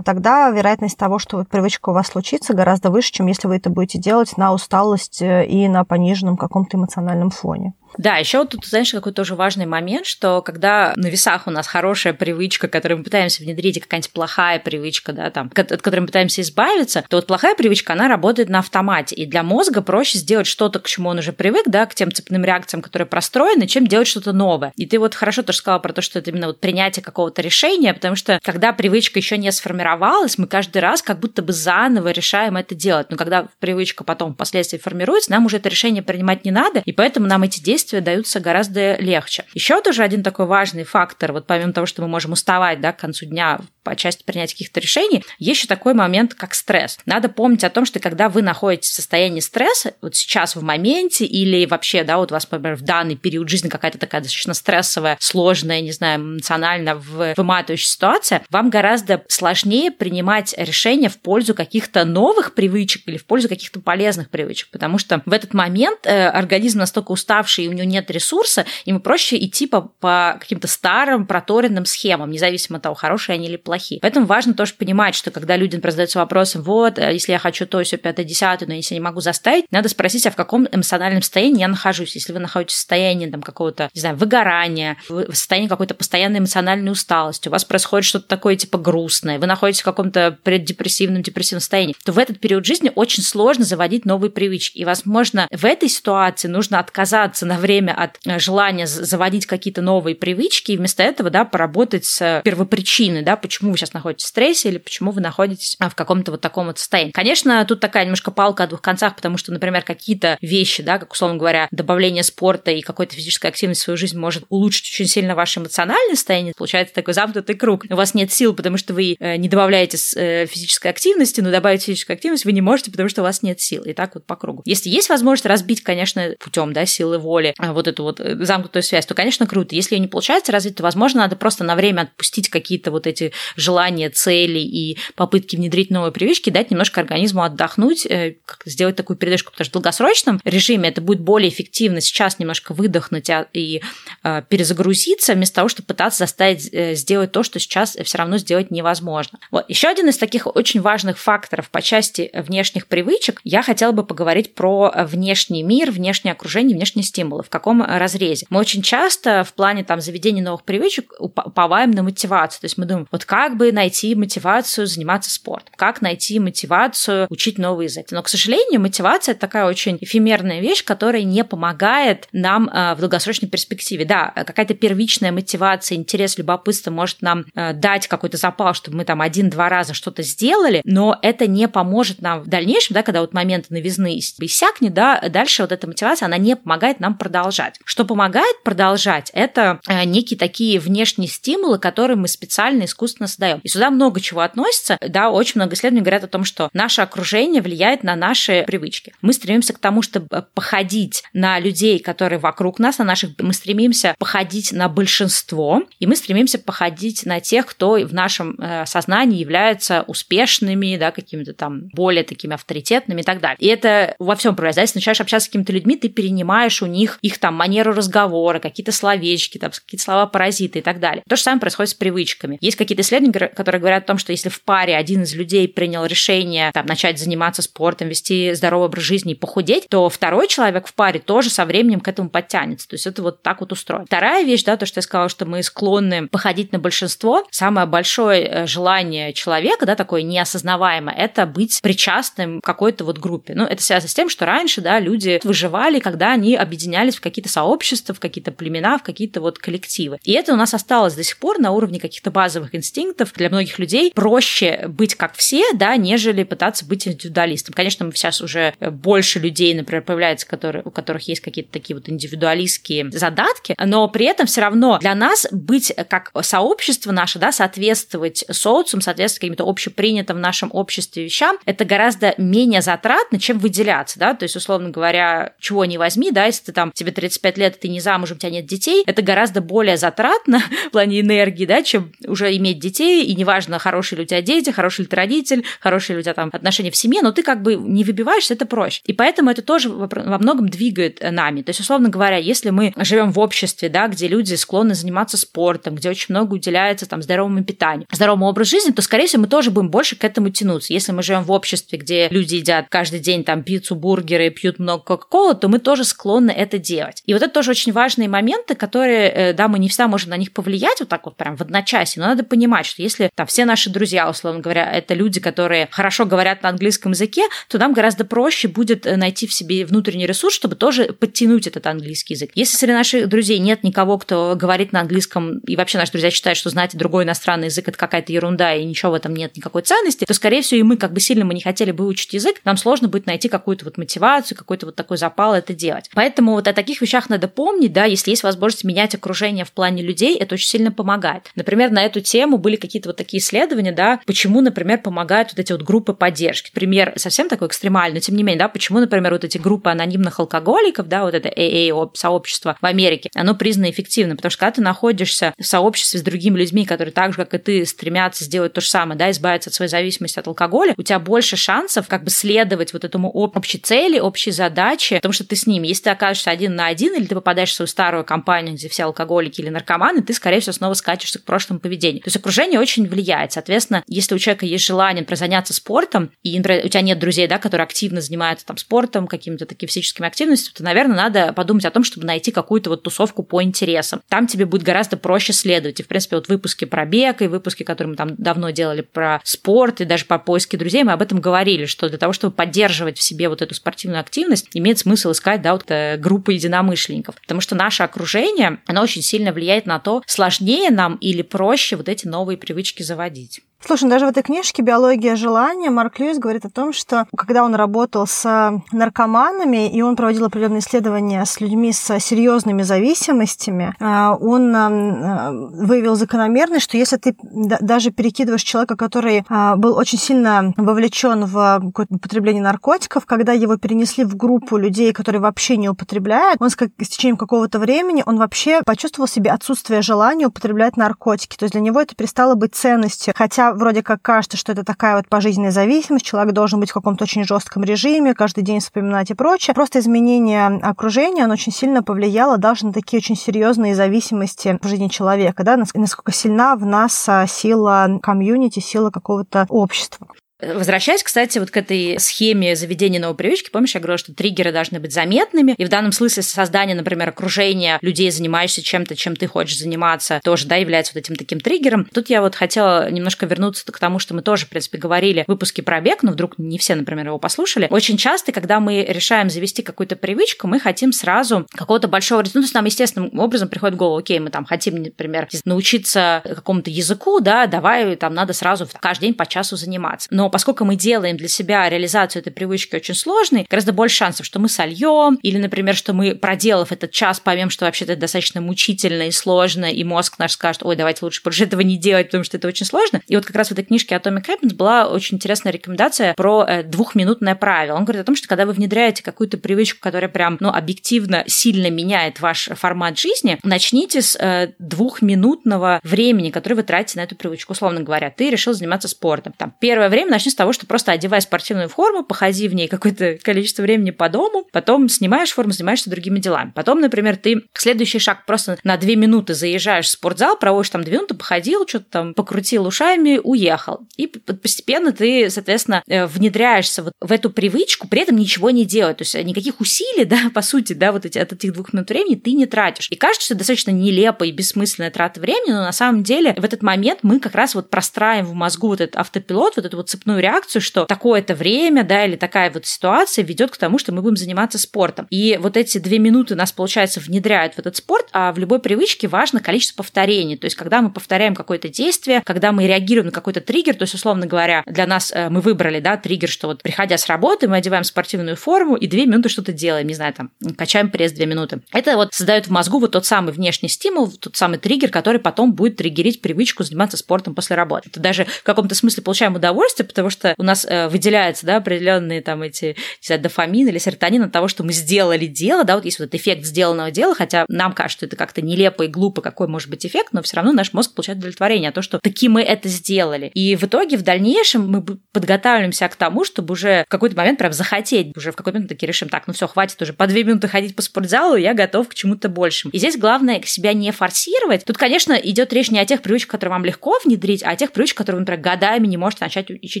Тогда вероятность того, что вот привычка у вас случится, гораздо выше, чем если вы это будете делать на усталость э, и на пониженном каком-то эмоциональном фоне. Да, еще тут, знаешь, какой тоже важный момент, что когда на весах у нас хорошая привычка, которую мы пытаемся внедрить, и какая-нибудь плохая привычка, да, там, от которой мы пытаемся избавиться, то вот плохая привычка, она работает на автомате. И для мозга проще сделать что-то, к чему он уже привык, да, к тем цепным реакциям, которые простроены, чем делать что-то новое. И ты вот хорошо тоже сказала про то, что это именно вот принятие какого-то решения, потому что когда привычка еще не сформировалась, мы каждый раз как будто бы заново решаем это делать. Но когда привычка потом впоследствии формируется, нам уже это решение принимать не надо, и поэтому нам эти действия действия даются гораздо легче. Еще тоже один такой важный фактор, вот помимо того, что мы можем уставать да, к концу дня по части принятия каких-то решений, есть еще такой момент, как стресс. Надо помнить о том, что когда вы находитесь в состоянии стресса, вот сейчас в моменте или вообще, да, вот у вас, например, в данный период жизни какая-то такая достаточно стрессовая, сложная, не знаю, эмоционально выматывающая ситуация, вам гораздо сложнее принимать решения в пользу каких-то новых привычек или в пользу каких-то полезных привычек, потому что в этот момент э, организм настолько уставший, и у него нет ресурса, ему проще идти по, по каким-то старым проторенным схемам, независимо от того, хорошие они или плохие плохие. Поэтому важно тоже понимать, что когда люди задаются вопросом, вот, э, если я хочу то, все, пятое, десятое, но если я не могу заставить, надо спросить, а в каком эмоциональном состоянии я нахожусь. Если вы находитесь в состоянии там какого-то, не знаю, выгорания, в состоянии какой-то постоянной эмоциональной усталости, у вас происходит что-то такое типа грустное, вы находитесь в каком-то преддепрессивном, депрессивном состоянии, то в этот период жизни очень сложно заводить новые привычки. И, возможно, в этой ситуации нужно отказаться на время от э, желания заводить какие-то новые привычки, и вместо этого, да, поработать с первопричиной, да, почему вы сейчас находитесь в стрессе или почему вы находитесь а, в каком-то вот таком вот состоянии. Конечно, тут такая немножко палка о двух концах, потому что, например, какие-то вещи, да, как, условно говоря, добавление спорта и какой-то физической активности в свою жизнь может улучшить очень сильно ваше эмоциональное состояние. Получается такой замкнутый круг. У вас нет сил, потому что вы э, не добавляете э, физической активности, но добавить физическую активность вы не можете, потому что у вас нет сил. И так вот по кругу. Если есть возможность разбить, конечно, путем да, силы воли а, вот эту вот э, замкнутую связь, то, конечно, круто. Если ее не получается развить, то, возможно, надо просто на время отпустить какие-то вот эти желания, цели и попытки внедрить новые привычки, дать немножко организму отдохнуть, как сделать такую передышку, потому что в долгосрочном режиме это будет более эффективно сейчас немножко выдохнуть и перезагрузиться, вместо того, чтобы пытаться заставить сделать то, что сейчас все равно сделать невозможно. Вот. Еще один из таких очень важных факторов по части внешних привычек, я хотела бы поговорить про внешний мир, внешнее окружение, внешние стимулы. В каком разрезе? Мы очень часто в плане там заведения новых привычек уповаем на мотивацию. То есть мы думаем, вот как бы найти мотивацию заниматься спортом, как найти мотивацию учить новый язык. Но, к сожалению, мотивация – это такая очень эфемерная вещь, которая не помогает нам э, в долгосрочной перспективе. Да, какая-то первичная мотивация, интерес, любопытство может нам э, дать какой-то запал, чтобы мы там один-два раза что-то сделали, но это не поможет нам в дальнейшем, да, когда вот момент новизны иссякнет, да, дальше вот эта мотивация, она не помогает нам продолжать. Что помогает продолжать, это э, некие такие внешние стимулы, которые мы специально, искусственно создаем. И сюда много чего относится, да, очень много исследований говорят о том, что наше окружение влияет на наши привычки. Мы стремимся к тому, чтобы походить на людей, которые вокруг нас, на наших, мы стремимся походить на большинство, и мы стремимся походить на тех, кто в нашем э, сознании являются успешными, да, какими-то там более такими авторитетными и так далее. И это во всем проявляется. Да, если начинаешь общаться с какими-то людьми, ты перенимаешь у них их там манеру разговора, какие-то словечки, там, какие-то слова-паразиты и так далее. То же самое происходит с привычками. Есть какие-то исследования, которые говорят о том, что если в паре один из людей принял решение там, начать заниматься спортом, вести здоровый образ жизни и похудеть, то второй человек в паре тоже со временем к этому подтянется. То есть это вот так вот устроено. Вторая вещь, да, то, что я сказала, что мы склонны походить на большинство, самое большое э, желание человека, да, такое неосознаваемое, это быть причастным к какой-то вот группе. Ну, это связано с тем, что раньше, да, люди выживали, когда они объединялись в какие-то сообщества, в какие-то племена, в какие-то вот коллективы. И это у нас осталось до сих пор на уровне каких-то базовых инстинктов. Для многих людей проще быть как все, да, нежели пытаться быть индивидуалистом. Конечно, мы сейчас уже больше людей, например, появляется, которые, у которых есть какие-то такие вот индивидуалистские задатки, но при этом все равно для нас быть как сообщество наше, да, соответствовать социум, соответствовать каким-то общепринятым в нашем обществе вещам, это гораздо менее затратно, чем выделяться, да, то есть, условно говоря, чего не возьми, да, если ты там, тебе 35 лет, ты не замужем, у тебя нет детей, это гораздо более затратно [LAUGHS] в плане энергии, да, чем уже иметь детей, и неважно, хорошие у тебя дети, хороший ли ты родитель, хорошие у тебя там отношения в семье, но ты как бы не выбиваешься, это проще. И поэтому это тоже во многом двигает нами. То есть, условно говоря, если мы живем в обществе, да, где люди склонны заниматься спортом, где очень много уделяется там здоровому питанию, здоровому образу жизни, то, скорее всего, мы тоже будем больше к этому тянуться. Если мы живем в обществе, где люди едят каждый день там пиццу, бургеры, пьют много кока-колы, то мы тоже склонны это делать. И вот это тоже очень важные моменты, которые, э, да, мы не всегда можем на них повлиять вот так вот прям в одночасье, но надо понимать, что если там все наши друзья, условно говоря, это люди, которые хорошо говорят на английском языке, то нам гораздо проще будет э, найти в себе внутренний ресурс, чтобы тоже подтянуть этот английский язык. Если среди наших друзей нет никого, кто говорит на английском, и вообще наши друзья считают, что знать другой иностранный язык это какая-то ерунда, и ничего в этом нет никакой ценности, то, скорее всего, и мы, как бы сильно мы не хотели бы учить язык, нам сложно будет найти какую-то вот мотивацию, какой-то вот такой запал это делать. Поэтому вот о таких вещах надо помнить, да, если есть возможность менять окружение в плане людей, это очень сильно помогает. Например, на эту тему были какие-то вот такие исследования, да, почему, например, помогают вот эти вот группы поддержки. Пример совсем такой экстремальный, но тем не менее, да, почему, например, вот эти группы анонимных алкоголиков, да, вот это AA сообщество в Америке, оно признано эффективным, потому что когда ты находишься в сообществе с другими людьми, которые так же, как и ты, стремятся сделать то же самое, да, избавиться от своей зависимости от алкоголя, у тебя больше шансов как бы следовать вот этому общей цели, общей задаче, потому что ты с ними. Если ты окажешься один на один, или ты попадаешь в свою старую компанию, где все алкоголики или наркоманы, ты, скорее всего, снова скачешься к прошлому поведению. То есть окружение очень влияет. Соответственно, если у человека есть желание например, заняться спортом, и, например, у тебя нет друзей, да, которые активно занимаются там спортом, какими-то такими физическими активностями, то, наверное, надо подумать о том, чтобы найти какую-то вот тусовку по интересам. Там тебе будет гораздо проще следовать. И, в принципе, вот выпуски про бег и выпуски, которые мы там давно делали про спорт и даже по поиске друзей, мы об этом говорили, что для того, чтобы поддерживать в себе вот эту спортивную активность, имеет смысл искать, да, вот э, группы единомышленников. Потому что наше окружение, оно очень сильно влияет на то, сложнее нам или проще вот эти новые привычки заводить. Слушай, даже в этой книжке «Биология желания» Марк Льюис говорит о том, что когда он работал с наркоманами, и он проводил определенные исследования с людьми с серьезными зависимостями, а, он а, выявил закономерность, что если ты даже перекидываешь человека, который был очень сильно вовлечен в употребление наркотиков, когда его перенесли в группу людей, которые вообще не употребляют, он с, с течением какого-то времени, он вообще почувствовал себе отсутствие желания употреблять наркотики. То есть для него это перестало быть ценностью. Хотя вроде как кажется, что это такая вот пожизненная зависимость, человек должен быть в каком-то очень жестком режиме, каждый день вспоминать и прочее. Просто изменение окружения, оно очень сильно повлияло даже на такие очень серьезные зависимости в жизни человека, да, насколько сильна в нас а, сила комьюнити, сила какого-то общества. Возвращаясь, кстати, вот к этой схеме заведения новой привычки, помнишь, я говорила, что триггеры должны быть заметными, и в данном смысле создание, например, окружения людей, занимающихся чем-то, чем ты хочешь заниматься, тоже, да, является вот этим таким триггером. Тут я вот хотела немножко вернуться к тому, что мы тоже, в принципе, говорили в выпуске про бег, но вдруг не все, например, его послушали. Очень часто, когда мы решаем завести какую-то привычку, мы хотим сразу какого-то большого результата. Ну, то есть нам естественным образом приходит в голову, окей, мы там хотим, например, научиться какому-то языку, да, давай там надо сразу каждый день по часу заниматься. Но поскольку мы делаем для себя реализацию этой привычки очень сложной, гораздо больше шансов, что мы сольем, или, например, что мы, проделав этот час, поймем, что вообще это достаточно мучительно и сложно, и мозг наш скажет, ой, давайте лучше больше этого не делать, потому что это очень сложно. И вот как раз в этой книжке Atomic Habits была очень интересная рекомендация про э, двухминутное правило. Он говорит о том, что когда вы внедряете какую-то привычку, которая прям, ну, объективно сильно меняет ваш формат жизни, начните с э, двухминутного времени, которое вы тратите на эту привычку. Условно говоря, ты решил заниматься спортом. Там, первое время начни с того, что просто одевай спортивную форму, походи в ней какое-то количество времени по дому, потом снимаешь форму, занимаешься другими делами. Потом, например, ты следующий шаг просто на две минуты заезжаешь в спортзал, проводишь там две минуты, походил, что-то там покрутил ушами, уехал. И постепенно ты, соответственно, э, внедряешься вот в эту привычку, при этом ничего не делать. То есть никаких усилий, [LAUGHS] да, по сути, да, вот эти, от этих двух минут времени ты не тратишь. И кажется, что достаточно нелепо и бессмысленная трата времени, но на самом деле в этот момент мы как раз вот простраиваем в мозгу вот этот автопилот, вот эту вот цепную реакцию, что такое-то время, да, или такая вот ситуация ведет к тому, что мы будем заниматься спортом. И вот эти две минуты нас, получается, внедряют в этот спорт, а в любой привычке важно количество повторений. То есть, когда мы повторяем какое-то действие, когда мы реагируем на какой-то триггер, то есть, условно говоря, для нас э, мы выбрали, да, триггер, что вот приходя с работы, мы одеваем спортивную форму и две минуты что-то делаем, не знаю, там, качаем пресс две минуты. Это вот создает в мозгу вот тот самый внешний стимул, тот самый триггер, который потом будет триггерить привычку заниматься спортом после работы. Это даже в каком-то смысле получаем удовольствие, потому что у нас э, выделяются, да, определенные там эти, не знаю, дофамин или серотонин от того, что мы сделали дело, да, вот есть вот этот эффект сделанного дела, хотя нам кажется, что это как-то нелепо и глупо, какой может быть эффект, но все равно наш мозг получает удовлетворение от того, что таки мы это сделали. И в итоге в дальнейшем мы подготавливаемся к тому, чтобы уже в какой-то момент прям захотеть, уже в какой-то момент таки решим, так, ну все, хватит уже по две минуты ходить по спортзалу, я готов к чему-то большему. И здесь главное себя не форсировать. Тут, конечно, идет речь не о тех привычках, которые вам легко внедрить, а о тех привычках, которые вы, например, годами не можете начать учить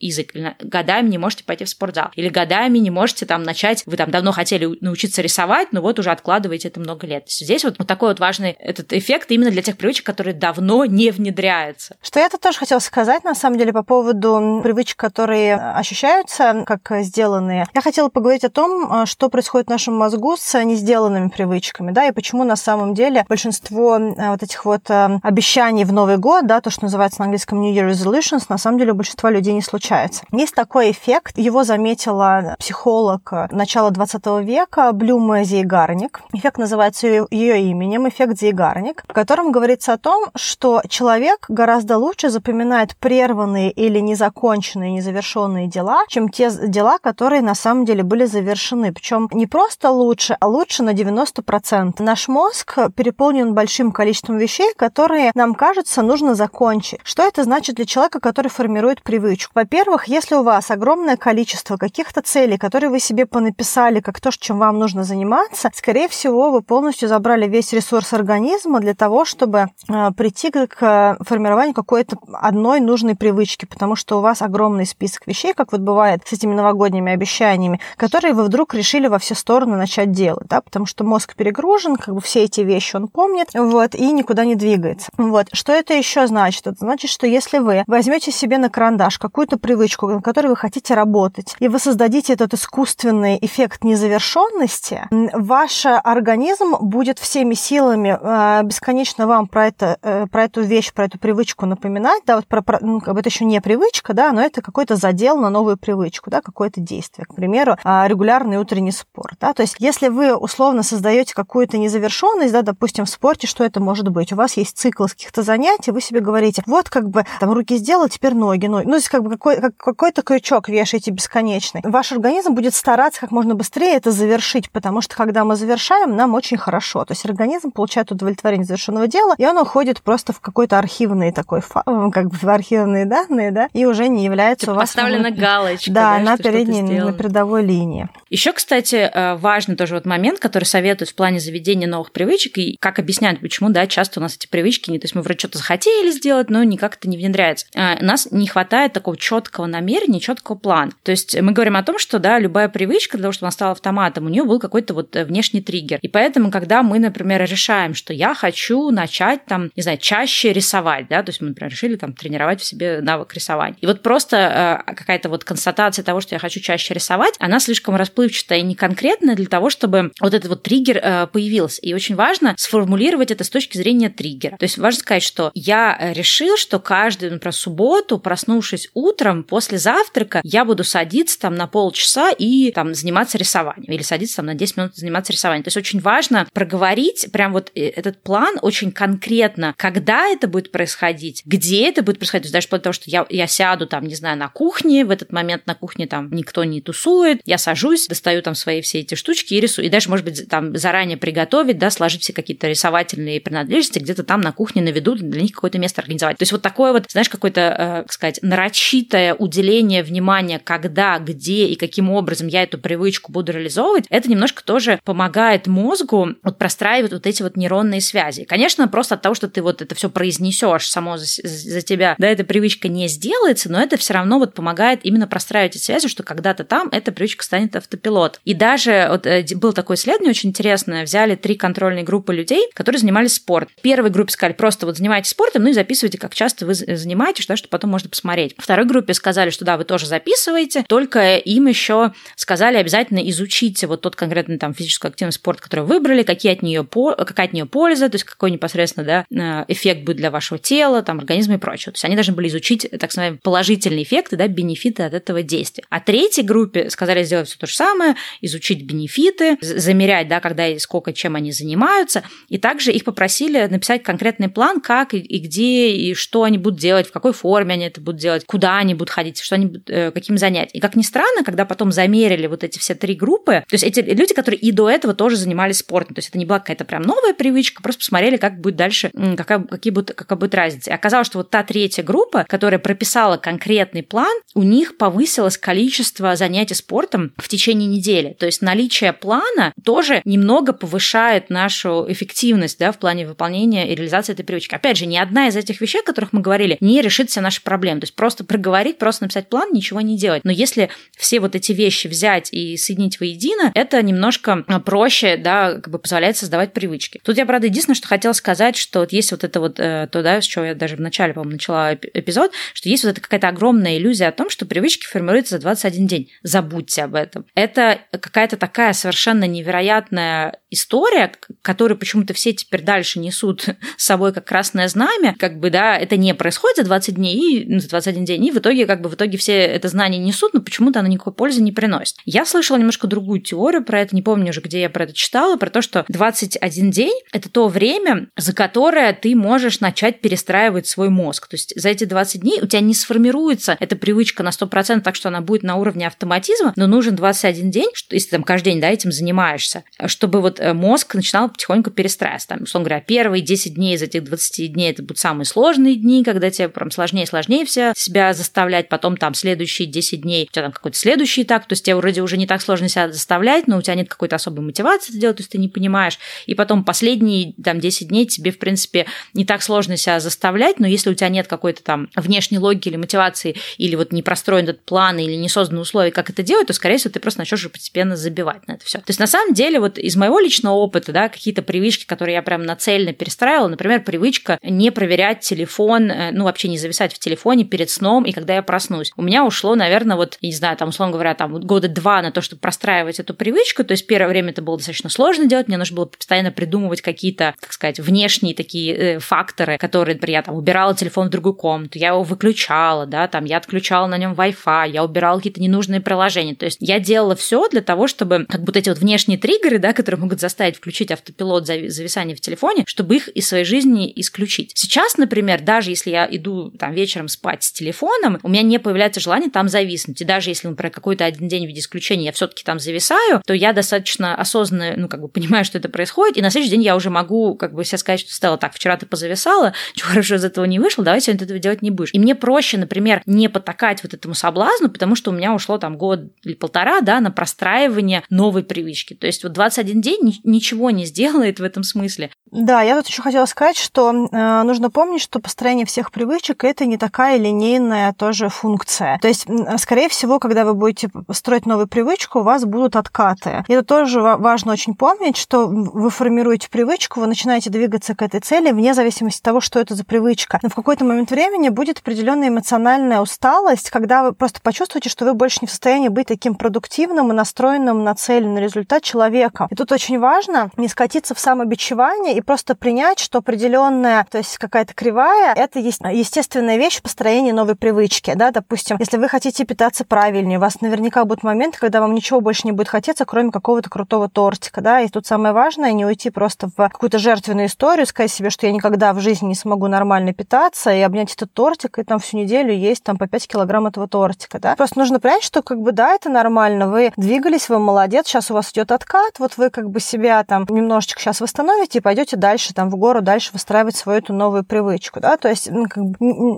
язык, или годами не можете пойти в спортзал, или годами не можете там начать, вы там давно хотели научиться рисовать, но вот уже откладываете это много лет. Здесь вот, вот такой вот важный этот эффект именно для тех привычек, которые давно не внедряются. Что я тут тоже хотела сказать, на самом деле, по поводу привычек, которые ощущаются как сделанные. Я хотела поговорить о том, что происходит в нашем мозгу с несделанными привычками, да, и почему на самом деле большинство э, вот этих вот обещаний в Новый год, да, то, что называется на английском New Year Resolutions, на самом деле у большинства людей не случается. Есть такой эффект. Его заметила психолог начала 20 века Блюма Зейгарник. Эффект называется ее именем, эффект Зейгарник, в котором говорится о том, что человек гораздо лучше запоминает прерванные или незаконченные, незавершенные дела, чем те дела, которые на самом деле были завершены. Причем не просто лучше, а лучше на 90%. Наш мозг переполнен большим количеством вещей, которые нам кажется нужно закончить. Что это значит для человека, который формирует привычку? Во-первых, если у вас огромное количество каких-то целей, которые вы себе понаписали, как то, чем вам нужно заниматься, скорее всего, вы полностью забрали весь ресурс организма для того, чтобы э, прийти к формированию какой-то одной нужной привычки, потому что у вас огромный список вещей, как вот бывает с этими новогодними обещаниями, которые вы вдруг решили во все стороны начать делать, да, потому что мозг перегружен, как бы все эти вещи он помнит, вот, и никуда не двигается. Вот. Что это еще значит? Это значит, что если вы возьмете себе на карандаш какую-то привычку, на которой вы хотите работать, и вы создадите этот искусственный эффект незавершенности, ваш организм будет всеми силами э, бесконечно вам про, это, э, про эту вещь, про эту привычку напоминать, да, вот про, про ну, как бы это еще не привычка, да, но это какой-то задел на новую привычку, да, какое-то действие. К примеру, э, регулярный утренний спорт, да, то есть если вы условно создаете какую-то незавершенность, да, допустим, в спорте, что это может быть? У вас есть цикл каких-то занятий, вы себе говорите, вот как бы там руки сделал, теперь ноги, ноги. Ну, то есть как бы какой, как, какой-то крючок вешаете бесконечный. Ваш организм будет стараться как можно быстрее это завершить, потому что когда мы завершаем, нам очень хорошо. То есть организм получает удовлетворение завершенного дела, и он уходит просто в какой-то архивный такой, как бы в архивные данные, да, и уже не является типа у вас... Поставлена галочка, да, да на передней, на передовой линии. Еще, кстати, э, важный тоже вот момент, который советуют в плане заведения новых привычек, и как объясняют, почему, да, часто у нас эти привычки, не, то есть мы вроде что-то захотели сделать, но никак это не внедряется. Э, нас не хватает такого четкого намерения, четкого плана. То есть мы говорим о том, что, да, любая привычка для того, чтобы она стала автоматом, у нее был какой-то вот э, внешний триггер. И поэтому, когда мы, например, решаем, что я хочу начать там, не знаю, чаще рисовать, да, то есть мы, например, решили там тренировать в себе навык рисования. И вот просто э, какая-то вот констатация того, что я хочу чаще рисовать, она слишком расплывчатая и не конкретная для того, чтобы вот этот вот триггер э, появился. И очень важно сформулировать это с точки зрения триггера. То есть важно сказать, что я решил, что каждую, например, субботу, проснувшись утром после завтрака, я буду садиться там на полчаса и там заниматься рисованием. Или садиться там на 10 минут заниматься рисованием. То есть очень важно проговорить прям вот э, этот план очень конкретно, когда это будет происходить, где это будет происходить. То есть даже после того, что я, я сяду там, не знаю, на кухне, в этот момент на кухне там никто не тусует, я сажусь, достаю там свои все эти штучки и рисую. И даже, может быть, там заранее приготовить, да, сложить все какие-то рисовательные принадлежности, где-то там на кухне на для них какое-то место организовать. То есть вот такое вот, знаешь, какой-то, э, как сказать, нарочитое уделение внимания, когда, где и каким образом я эту привычку буду реализовывать, это немножко тоже помогает мозгу вот простраивать вот эти вот нейронные связи. Конечно, просто от того, что ты вот это все произнесешь само за, за тебя, да, эта привычка не сделается, но это все равно вот помогает именно простраивать эти связи, что когда-то там эта привычка станет автопилот. И даже вот э, был такое исследование очень интересное, взяли три контрольные группы людей, которые занимались спортом. Первой группе сказали, просто вот занимайтесь спортом, ну и записывайте, как часто вы занимаетесь, да, что потом можно посмотреть. Второй группе сказали, что да, вы тоже записываете, только им еще сказали обязательно изучите вот тот конкретный там физическую активность спорт, который выбрали, какие от нее, какая от нее польза, то есть какой непосредственно да, э, эффект будет для вашего тела, там, организма и прочего. То есть они должны были изучить, так называемые, положительные эффекты, да, бенефиты от этого действия. А третьей группе сказали сделать все то же самое, изучить бенефиты, замерять, да, когда и сколько, чем они занимаются, и также их попросили написать конкретный план, как и, и где, и что они будут делать, в какой форме они это будут делать, куда они будут ходить, что они, э, каким занять. И как ни странно, когда потом замерили вот эти все три группы, то есть эти люди, которые и до этого тоже занимались спортом, то есть это не была какая-то прям новая привычка, просто посмотрели, как будет дальше, какая, какие будут, какая будет разница. И оказалось, что вот та третья группа, которая прописала конкретный план, у них повысилось количество занятий спортом в течение недели. То есть наличие плана тоже немного повышает нашу эффективность да, в плане выполнения и реализации этой привычки. Опять же, ни одна из этих вещей, о которых мы говорили, не решит все наши проблемы. То есть просто проговорить, просто написать план, ничего не делать. Но если все вот эти вещи взять и соединить воедино, это немножко а, проще, да, как бы позволяет создавать привычки. Тут я, правда, единственное, что хотела сказать, что вот есть вот это вот э, то, да, с чего я даже в начале, по-моему, начала эпизод, что есть вот эта какая-то огромная иллюзия о том, что привычки формируются за 21 день. Забудьте об этом. Это какая-то такая совершенно невероятная история, которую почему-то все теперь дальше несут [LAUGHS] с собой как красное знамя, как бы, да, это не происходит за 20 дней, и, ну, за 21 день, и в итоге, как бы, в итоге все это знание несут, но почему-то оно никакой пользы не приносит. Я слышала немножко другую теорию про это, не помню уже, где я про это читала, про то, что 21 день – это то время, за которое ты можешь начать перестраивать свой мозг. То есть за эти 20 дней у тебя не сформируется эта привычка на 100%, так что она будет на уровне автоматизма, но нужен 21 день, если там каждый день да, этим занимаешься, чтобы вот э, мозг начинал потихоньку перестраиваться. Там, условно говоря, первые 10 дней из этих 20 дней это будут самые сложные дни, когда тебе прям сложнее и сложнее все себя заставлять, потом там следующие 10 дней у тебя там какой-то следующий этап, то есть тебе вроде уже не так сложно себя заставлять, но у тебя нет какой-то особой мотивации это делать, то есть ты не понимаешь. И потом последние там 10 дней тебе, в принципе, не так сложно себя заставлять, но если у тебя нет какой-то там внешней логики или мотивации, или вот не простроен этот план, или не созданы условия, как это делать, то, скорее всего, ты просто начнешь постепенно забивать на это все. То есть, на самом деле, вот из моего личного опыта, да, какие-то привычки, которые я прям нацельно перестраивала, например, привычка не проверять телефон, э, ну, вообще не зависать в телефоне перед сном, и когда я проснусь. У меня ушло, наверное, вот, не знаю, там, условно говоря, там года два на то, чтобы простраивать эту привычку. То есть первое время это было достаточно сложно делать, мне нужно было постоянно придумывать какие-то, так сказать, внешние такие э, факторы, которые, например, я там убирала телефон в другую комнату, я его выключала, да, там я отключала на нем Wi-Fi, я убирала какие-то ненужные приложения. То есть я делала все для того, чтобы как будто эти вот внешние триггеры, да, которые могут заставить включить автопилот зависания в телефоне, чтобы их из своей жизни исключить. Сейчас, например, даже если я иду там вечером спать с телефоном, у меня не появляется желание там зависнуть. И даже если, например, какой-то один день в виде исключения я все-таки там зависаю, то я достаточно осознанно, ну, как бы понимаю, что это происходит, и на следующий день я уже могу, как бы, себе сказать, что стало так, вчера ты позависала, [LAUGHS] чего хорошо из этого не вышло, давай сегодня ты этого делать не будешь. И мне проще, например, не потакать вот этому соблазну, потому что у меня ушло там год или полтора, да, на простраивание новой привычки. То есть вот 21 день ничего не сделает в этом смысле. Да, я тут еще хотела сказать, что э, нужно помнить, что построение всех привычек это не такая линейная тоже функция. То есть, скорее всего, когда вы будете строить новую привычку, у вас будут откаты. И это тоже важно очень помнить, что вы формируете привычку, вы начинаете двигаться к этой цели вне зависимости от того, что это за привычка. Но в какой-то момент времени будет определенная эмоциональная усталость, когда вы просто почувствуете, что вы больше не в состоянии быть таким продуктивным и настроенным на цель, на результат человека. И тут очень важно не скатиться в самобичевание и просто принять, что определенная, то есть какая-то кривая, это есть естественная вещь в построении новой привычки. Да? Допустим, если вы хотите питаться правильнее, у вас наверняка будут моменты, когда вам ничего больше не будет хотеться, кроме какого-то крутого тортика. Да? И тут самое важное не уйти просто в какую-то жертвенную историю, сказать себе, что я никогда в жизни не смогу нормально питаться, и обнять этот тортик, и там всю неделю есть там по 5 килограмм этого тортика. Да? Просто нужно понять, что как бы да, это нормально, вы двигались, вы молодец, сейчас у вас идет откат, вот вы как бы себя там немножечко сейчас восстановите и пойдете дальше там в гору, дальше выстраивать свою эту новую привычку, да, то есть как бы,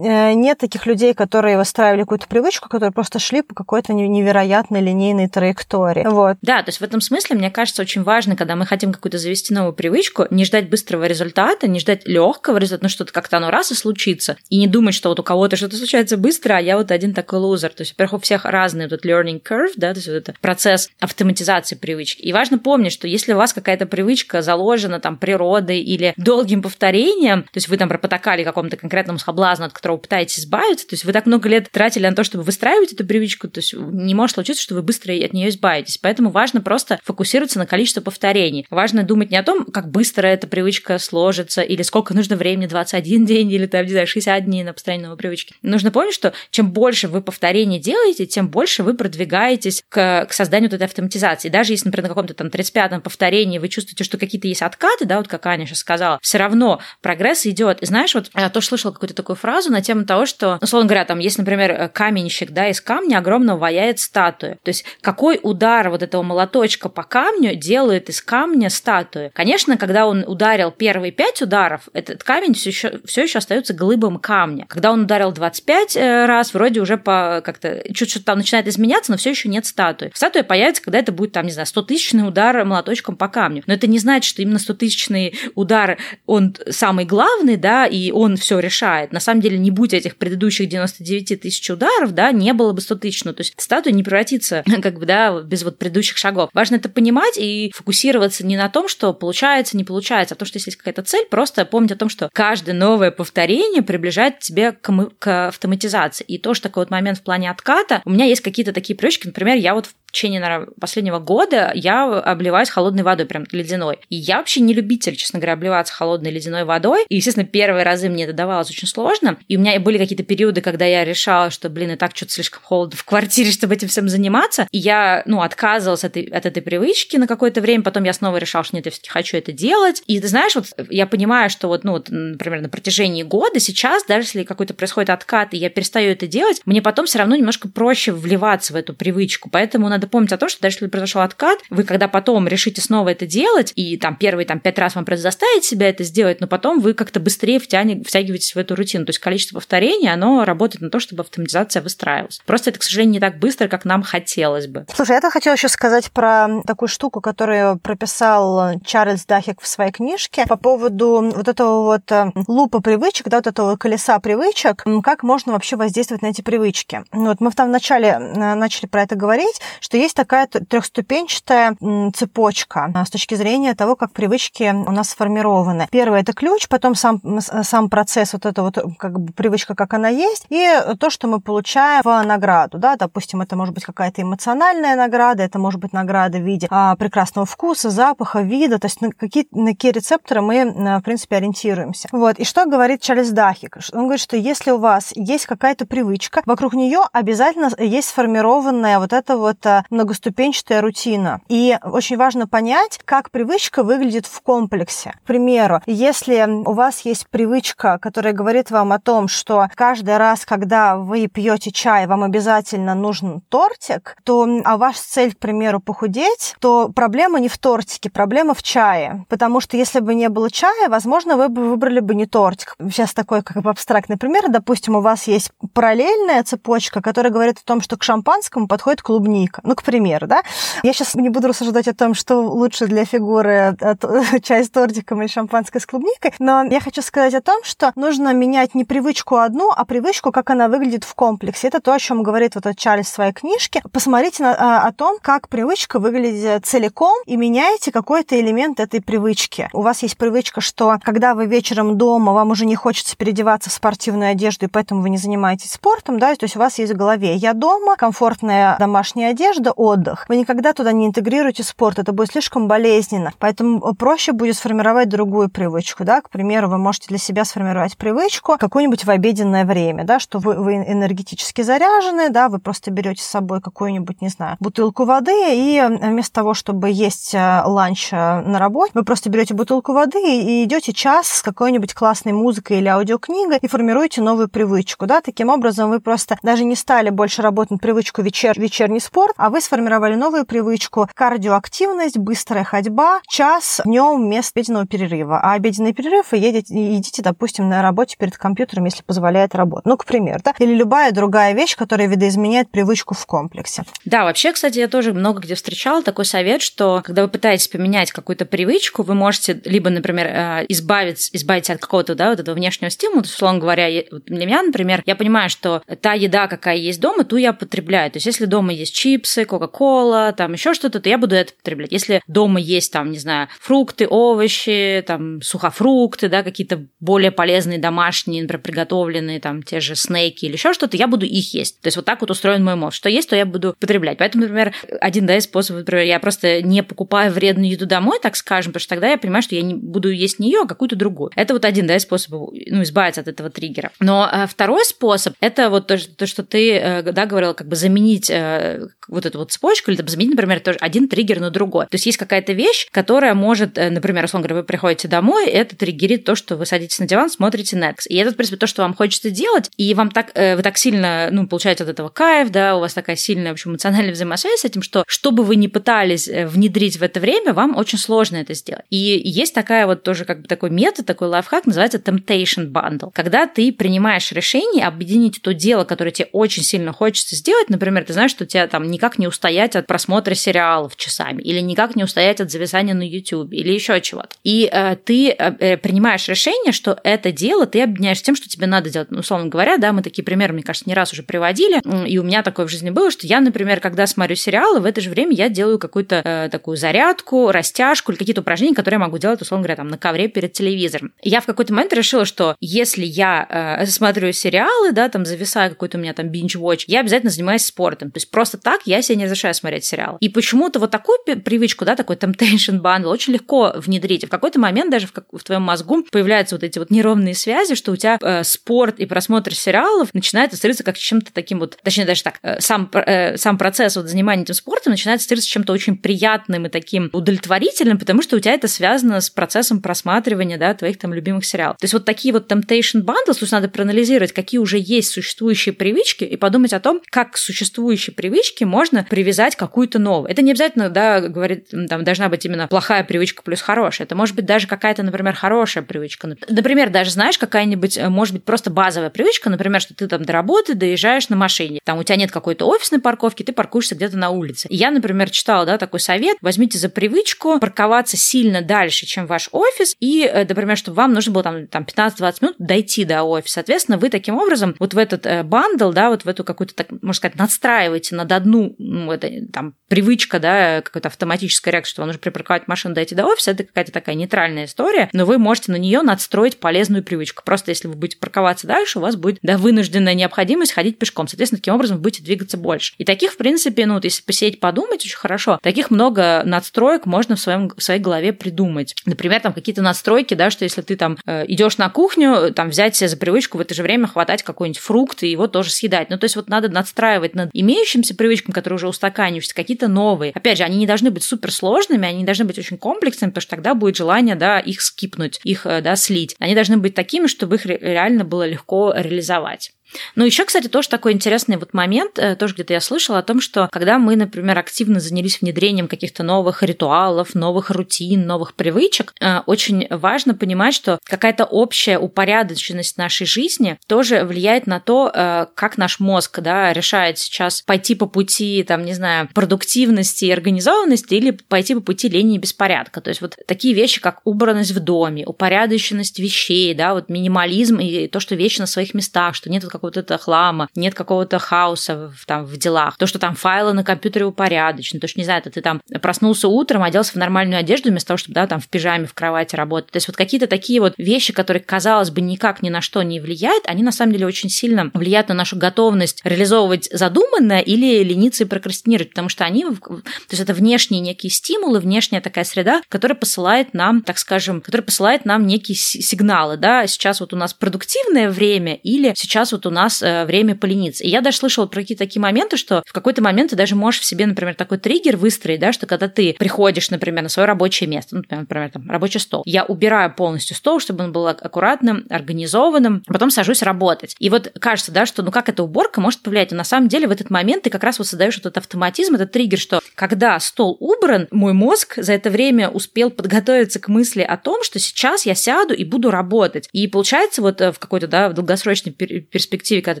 э, нет таких людей, которые выстраивали какую-то привычку, которые просто шли по какой-то невероятной линейной траектории, вот. Да, то есть в этом смысле, мне кажется, очень важно, когда мы хотим какую-то завести новую привычку, не ждать быстрого результата, не ждать легкого результата, ну что-то как-то оно раз и случится, и не думать, что вот у кого-то что-то случается быстро, а я вот один такой лузер, то есть, во-первых, у всех разный этот learning curve, да, то есть вот это процесс автоматизации привычки. И важно помнить, что если у вас какая-то привычка заложена там природой или долгим повторением, то есть вы там пропотакали какому-то конкретному соблазну, от которого пытаетесь избавиться, то есть вы так много лет тратили на то, чтобы выстраивать эту привычку, то есть не может случиться, что вы быстро от нее избавитесь. Поэтому важно просто фокусироваться на количестве повторений. Важно думать не о том, как быстро эта привычка сложится, или сколько нужно времени, 21 день, или там, не знаю, 60 дней на построение новой привычки. Нужно помнить, что чем больше вы повторений делаете, тем больше вы продвигаетесь к, к созданию вот этой автоматизации. Даже если, например, на каком-то там 35-м повторении вы чувствуете, что какие-то есть откаты, да, вот как Аня сейчас сказала, все равно прогресс идет. И знаешь, вот я тоже слышала какую-то такую фразу на тему того, что, ну, условно говоря, там, если, например, каменщик, да, из камня огромного ваяет статую. То есть какой удар вот этого молоточка по камню делает из камня статую? Конечно, когда он ударил первые пять ударов, этот камень все еще, все еще остается глыбом камня. Когда он ударил 25 э, раз, вроде уже по как-то чуть-чуть там начинает изменяться, но все еще нет статуи. Статуя появится, когда это будет там, не знаю, 100 тысячный удар молоточком по камню. Но это не значит, что именно 100 тысячный удар, он самый главный, да, и он все решает. На самом деле, не будь этих предыдущих 99 тысяч ударов, да, не было бы 100 тысяч. Ну, то есть статуя не превратится, [LAUGHS] как бы, да, без вот предыдущих шагов. Важно это понимать и фокусироваться не на том, что получается, не получается, а то, что если есть какая-то цель, просто помнить о том, что каждое новое повторение приближает тебя к, к автоматизации. И тоже такой вот момент в плане отката. У меня есть какие-то такие привычки, например, я вот в течение, наверное, последнего года я обливаюсь холодной водой, прям ледяной. И я вообще не любитель, честно говоря, обливаться холодной ледяной водой. И, естественно, первые разы мне это давалось очень сложно. И у меня были какие-то периоды, когда я решала, что, блин, и так что-то слишком холодно в квартире, [LAUGHS] чтобы этим всем заниматься. И я, ну, отказывалась от, от этой привычки на какое-то время. Потом я снова решала, что нет, я все-таки хочу это делать. И ты знаешь, вот я понимаю, что вот, ну, вот, например, на протяжении года сейчас, даже если какой-то происходит откат, и я перестаю это делать, мне потом все равно немножко проще вливаться в эту привычку. Поэтому надо помнить о том, что даже если произошел откат, вы когда потом решите снова это делать, и там первые там пять раз вам придется заставить себя это сделать, но потом вы как-то быстрее втяне, втягиваетесь в эту рутину. То есть количество повторений, оно работает на то, чтобы автоматизация выстраивалась. Просто это, к сожалению, не так быстро, как нам хотелось бы. Слушай, я хотела еще сказать про такую штуку, которую прописал Чарльз Дахик в своей книжке по поводу вот этого вот э, лупа привычек, да, вот этого колеса привычек, как можно вообще воздействовать на эти привычки. Вот мы в там вначале э, начали про это говорить, что есть такая трехступенчатая цепочка с точки зрения того, как привычки у нас сформированы. Первое – это ключ, потом сам, сам процесс, вот эта вот как бы привычка, как она есть, и то, что мы получаем в награду. Да? Допустим, это может быть какая-то эмоциональная награда, это может быть награда в виде а, прекрасного вкуса, запаха, вида, то есть на какие, на какие рецепторы мы, в принципе, ориентируемся. Вот. И что говорит Чарльз Дахик? Он говорит, что если у вас есть какая-то привычка, вокруг нее обязательно есть сформированная вот эта вот многоступенчатая рутина. И очень важно понять, как привычка выглядит в комплексе. К примеру, если у вас есть привычка, которая говорит вам о том, что каждый раз, когда вы пьете чай, вам обязательно нужен тортик, то а ваша цель, к примеру, похудеть, то проблема не в тортике, проблема в чае. Потому что если бы не было чая, возможно, вы бы выбрали бы не тортик. Сейчас такой как бы абстрактный пример. Допустим, у вас есть параллельная цепочка, которая говорит о том, что к шампанскому подходит клубника. Ну, к примеру, да? Я сейчас не буду рассуждать о том, что лучше для фигуры [LAUGHS] чай с тортиком или шампанское с клубникой, но я хочу сказать о том, что нужно менять не привычку одну, а привычку, как она выглядит в комплексе. Это то, о чем говорит вот этот Чарльз в своей книжке. Посмотрите на, а, о том, как привычка выглядит целиком, и меняете какой-то элемент этой привычки. У вас есть привычка, что когда вы вечером дома, вам уже не хочется переодеваться в спортивную одежду, и поэтому вы не занимаетесь спортом, да, то есть у вас есть в голове «я дома», комфортная домашняя одежда, отдых. Вы никогда туда не интегрируете спорт, это будет слишком болезненно. Поэтому проще будет сформировать другую привычку, да, к примеру, вы можете для себя сформировать привычку какую-нибудь в обеденное время, да, что вы, вы энергетически заряжены, да, вы просто берете с собой какую-нибудь, не знаю, бутылку воды, и вместо того, чтобы есть э, ланч э, на работе, вы просто берете бутылку воды и идете час с какой-нибудь классной музыкой или аудиокнигой и формируете новую привычку, да, таким образом вы просто даже не стали больше работать над привычку вечер, вечерний спорт, а вы сформировали новую привычку кардиоактивность, быстрая ходьба, час днем вместо обеденного перерыва. А обеденный перерыв вы едете, едите, допустим, на работе перед компьютером, если позволяет работа. Ну, к примеру, да? Или любая другая вещь, которая видоизменяет привычку в комплексе. Да, вообще, кстати, я тоже много где встречала такой совет, что когда вы пытаетесь поменять какую-то привычку, вы можете либо, например, э, избавиться, избавиться от какого-то, да, вот этого внешнего стимула, условно говоря, для меня, например, я понимаю, что та еда, какая есть дома, ту я потребляю. То есть, если дома есть чипсы, кока-кола, там еще что-то, то я буду это потреблять. Если дома есть, там, не знаю, фрукты, овощи, там, сухофрукты, да, какие-то более полезные домашние, например, приготовленные, там, те же снеки или еще что-то, я буду их есть. То есть, вот так вот устроен мой мозг. Что есть, то я буду потреблять. Поэтому, например, один, да, из способов, например, я просто не покупаю вредную еду домой, так скажем, потому что тогда я понимаю, что я не буду есть не ее, а какую-то другую. Это вот один, да, из способов, ну, избавиться от этого триггера. Но а, второй способ, это вот то, то, что ты, э, да, говорила, как бы заменить э, вот эту вот цепочку, или там, заменить, например, тоже один триггер на другой. То есть есть какая-то вещь, которая может, э, например, условно говоря, вы приходите домой, это триггерит то, что вы садитесь на диван, смотрите Netflix. И это, в принципе, то, что вам хочется делать, и вам так, вы так сильно, ну, получаете от этого кайф, да, у вас такая сильная, в общем, эмоциональная взаимосвязь с этим, что что бы вы ни пытались внедрить в это время, вам очень сложно это сделать. И есть такая вот тоже как бы такой метод, такой лайфхак, называется temptation bundle. Когда ты принимаешь решение объединить то дело, которое тебе очень сильно хочется сделать, например, ты знаешь, что тебя там никак не устоять от просмотра сериалов часами, или никак не устоять от зависания на YouTube, или еще чего-то. И э, ты э, принимаешь решение, что это дело ты объединяешь тем, что тебе надо делать. Ну, условно говоря, да, мы такие примеры, мне кажется, не раз уже приводили, и у меня такое в жизни было, что я, например, когда смотрю сериалы, в это же время я делаю какую-то э, такую зарядку, растяжку или какие-то упражнения, которые я могу делать, условно говоря, там на ковре перед телевизором. Я в какой-то момент решила, что если я э, смотрю сериалы, да, там зависаю какой-то у меня там binge-watch, я обязательно занимаюсь спортом. То есть просто так я себе не разрешаю смотреть сериал. И почему-то вот такую привычку, да, такой temptation bundle очень легко внедрить. В какой-то момент даже в, как, в твоем мозгу появляются вот эти вот неровные связи, что у тебя э, спорт и просмотр сериалов начинает ассоциироваться как чем-то таким вот, точнее даже так, э, сам, э, сам процесс вот занимания этим спортом начинает ассоциироваться чем-то очень приятным и таким удовлетворительным, потому что у тебя это связано с процессом просматривания, да, твоих там любимых сериалов. То есть вот такие вот temptation bundles, то есть надо проанализировать, какие уже есть существующие привычки и подумать о том, как к существующей привычке можно привязать какую-то новую. Это не обязательно, да, говорит, там должна быть именно плохая привычка плюс хорошая. Это может быть даже какая-то, например, хорошая привычка. Например, даже знаешь, какая-нибудь, э, может быть, просто базовая привычка, например, что ты там до работы доезжаешь на машине. Там у тебя нет какой-то офисной парковки, ты паркуешься где-то на улице. И я, например, читала, да, такой совет, возьмите за привычку парковаться сильно дальше, чем ваш офис, и, э, например, чтобы вам нужно было там, там 15-20 минут дойти до офиса. Соответственно, вы таким образом вот в этот э, бандл, да, вот в эту какую-то, так, можно сказать, надстраиваете над одну ну, это там привычка, да, какая-то автоматическая реакция, что вам нужно припарковать машину, дойти до офиса, это какая-то такая нейтральная история, но вы можете на нее надстроить полезную привычку. Просто если вы будете парковаться дальше, у вас будет, да, вынужденная необходимость ходить пешком. Соответственно, таким образом вы будете двигаться больше. И таких, в принципе, ну, вот если посидеть, подумать, очень хорошо, таких много надстроек можно в, своем, в своей голове придумать. Например, там какие-то настройки, да, что если ты там э, идешь на кухню, там взять себе за привычку в это же время хватать какой-нибудь фрукт и его тоже съедать. Ну, то есть вот надо надстраивать над имеющимся привычками, которые уже устаканиваются, какие-то новые. Опять же, они не должны быть суперсложными, они не должны быть очень комплексными, потому что тогда будет желание, да, их скипнуть, их, э, да, слить. Они должны быть такими, чтобы их реально было легко реализовать. Ну, еще, кстати, тоже такой интересный вот момент, э, тоже где-то я слышала о том, что когда мы, например, активно занялись внедрением каких-то новых ритуалов, новых рутин, новых привычек, э, очень важно понимать, что какая-то общая упорядоченность нашей жизни тоже влияет на то, э, как наш мозг, да, решает сейчас пойти по пути, там, не знаю, продуктивности и организованности или пойти по пути лени и беспорядка. То есть вот такие вещи, как убранность в доме, упорядоченность вещей, да, вот минимализм и то, что вещи на своих местах, что нет вот какого-то хлама, нет какого-то хаоса в, там, в делах, то, что там файлы на компьютере упорядочены, то, что, не знаю, это ты там проснулся утром, оделся в нормальную одежду вместо того, чтобы, да, там в пижаме в кровати работать. То есть вот какие-то такие вот вещи, которые, казалось бы, никак ни на что не влияют, они на самом деле очень сильно влияют на нашу готовность реализовывать задуманное или лениться и прокрастинировать, потому что они, то есть это внешние некие стимулы, внешняя такая среда, которая посылает нам, так скажем, которая посылает нам некие сигналы, да, сейчас вот у нас продуктивное время или сейчас вот у нас э, время полениться. И я даже слышала про какие-то такие моменты, что в какой-то момент ты даже можешь в себе, например, такой триггер выстроить, да, что когда ты приходишь, например, на свое рабочее место, ну, например, там, рабочий стол, я убираю полностью стол, чтобы он был аккуратным, организованным, потом сажусь работать. И вот кажется, да, что ну как эта уборка может повлиять? Но на самом деле в этот момент ты как раз вот создаешь вот этот автоматизм, этот триггер, что когда стол убран, мой мозг за это время успел подготовиться к мысли о том, что сейчас я сяду и буду работать. И получается вот э, в какой-то, да, в долгосрочной перспективе перспективе, когда ты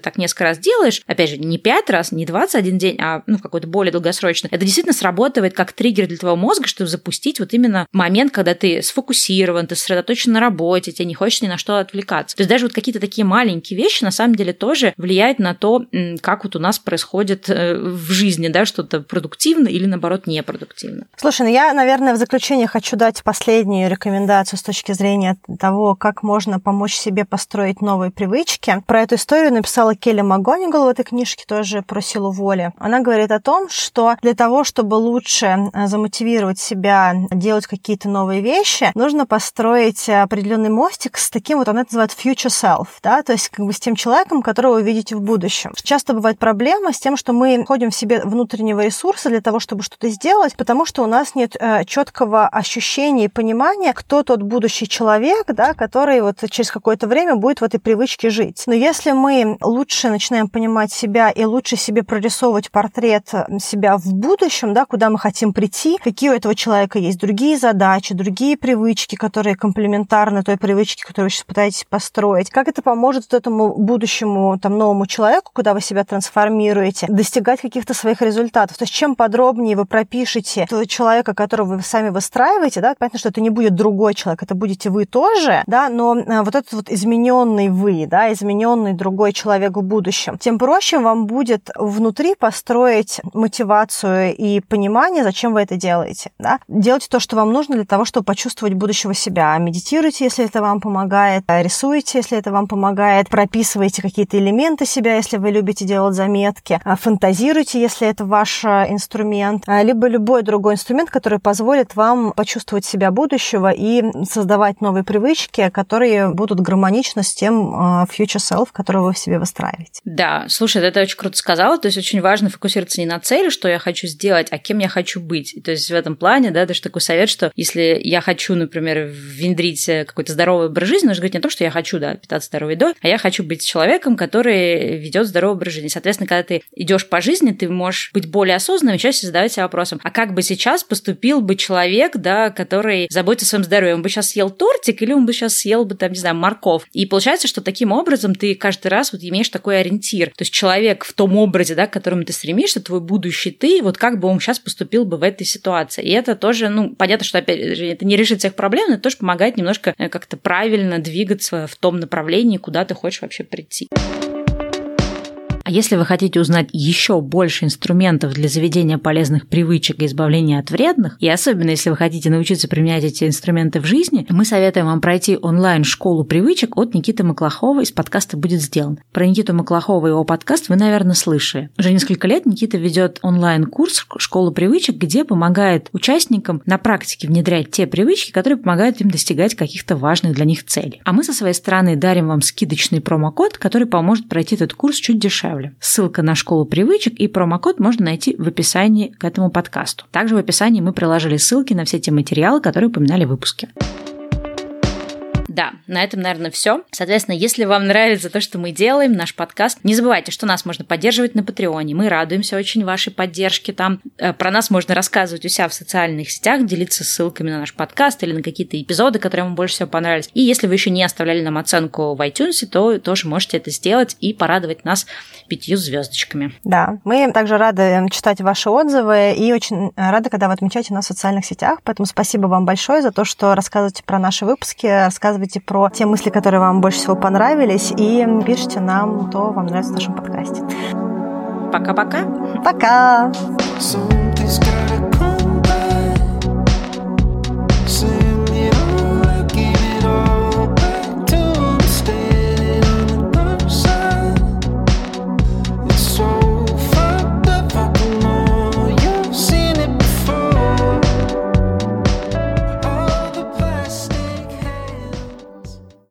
так несколько раз делаешь, опять же, не пять раз, не 21 день, а ну, какой-то более долгосрочный, это действительно срабатывает как триггер для твоего мозга, чтобы запустить вот именно момент, когда ты сфокусирован, ты сосредоточен на работе, тебе не хочется ни на что отвлекаться. То есть даже вот какие-то такие маленькие вещи на самом деле тоже влияют на то, как вот у нас происходит э, в жизни, да, что-то продуктивно или наоборот непродуктивно. Слушай, ну я, наверное, в заключение хочу дать последнюю рекомендацию с точки зрения того, как можно помочь себе построить новые привычки. Про эту историю написала Келли МакГонигал в этой книжке тоже про силу воли. Она говорит о том, что для того, чтобы лучше э, замотивировать себя делать какие-то новые вещи, нужно построить определенный мостик с таким вот, она это называет future self, да, то есть как бы с тем человеком, которого вы видите в будущем. Часто бывает проблема с тем, что мы ходим в себе внутреннего ресурса для того, чтобы что-то сделать, потому что у нас нет э, четкого ощущения и понимания, кто тот будущий человек, да, который вот через какое-то время будет в этой привычке жить. Но если мы лучше начинаем понимать себя и лучше себе прорисовывать портрет себя в будущем, да, куда мы хотим прийти, какие у этого человека есть другие задачи, другие привычки, которые комплементарны той привычке, которую вы сейчас пытаетесь построить, как это поможет вот этому будущему там, новому человеку, куда вы себя трансформируете, достигать каких-то своих результатов. То есть чем подробнее вы пропишете того человека, которого вы сами выстраиваете, да, понятно, что это не будет другой человек, это будете вы тоже, да, но э, вот этот вот измененный вы, да, измененный другой человек в будущем, тем проще вам будет внутри построить мотивацию и понимание, зачем вы это делаете. Да? Делайте то, что вам нужно для того, чтобы почувствовать будущего себя. Медитируйте, если это вам помогает, рисуйте, если это вам помогает, прописывайте какие-то элементы себя, если вы любите делать заметки, а фантазируйте, если это ваш э, инструмент, либо любой другой инструмент, который позволит вам почувствовать себя будущего и создавать новые привычки, которые будут гармоничны с тем э, future self, которого вы себе выстраиваете. Да, слушай, это очень круто сказала. То есть очень важно фокусироваться не на цели, что я хочу сделать, а кем я хочу быть. То есть в этом плане, да, даже такой совет, что если я хочу, например, внедрить какой-то здоровый образ жизни, нужно говорить не то, что я хочу, да, питаться здоровой едой, а я хочу быть человеком, который ведет здоровый образ жизни. Соответственно, когда ты идешь по жизни, ты можешь быть более осознанным и чаще задавать себе вопросом, а как бы сейчас поступил бы человек, да, который заботится о своем здоровье? Он бы сейчас съел тортик или он бы сейчас съел бы, там, не знаю, морков? И получается, что таким образом ты каждый раз вот имеешь такой ориентир. То есть человек в том образе, да, к которому ты стремишься, твой будущий ты, вот как бы он сейчас поступил бы в этой ситуации. И это тоже, ну, понятно, что, опять же, это не решит всех проблем, но это тоже помогает немножко э, как-то правильно двигаться в том направлении, куда ты хочешь вообще прийти. А если вы хотите узнать еще больше инструментов для заведения полезных привычек и избавления от вредных, и особенно если вы хотите научиться применять эти инструменты в жизни, мы советуем вам пройти онлайн-школу привычек от Никиты Маклахова из подкаста «Будет сделан». Про Никиту Маклахова и его подкаст вы, наверное, слышали. Уже несколько лет Никита ведет онлайн-курс «Школа привычек», где помогает участникам на практике внедрять те привычки, которые помогают им достигать каких-то важных для них целей. А мы со своей стороны дарим вам скидочный промокод, который поможет пройти этот курс чуть дешевле. Ссылка на школу привычек и промокод можно найти в описании к этому подкасту. Также в описании мы приложили ссылки на все те материалы, которые упоминали в выпуске. Да, на этом, наверное, все. Соответственно, если вам нравится то, что мы делаем, наш подкаст, не забывайте, что нас можно поддерживать на Патреоне. Мы радуемся очень вашей поддержке там. Э, про нас можно рассказывать у себя в социальных сетях, делиться ссылками на наш подкаст или на какие-то эпизоды, которые вам больше всего понравились. И если вы еще не оставляли нам оценку в iTunes, то тоже можете это сделать и порадовать нас пятью звездочками. Да, мы также рады читать ваши отзывы и очень рады, когда вы отмечаете нас в социальных сетях. Поэтому спасибо вам большое за то, что рассказываете про наши выпуски, рассказываете рассказывайте про те мысли, которые вам больше всего понравились, и пишите нам, что вам нравится в нашем подкасте. Пока-пока. Пока. -пока. Пока.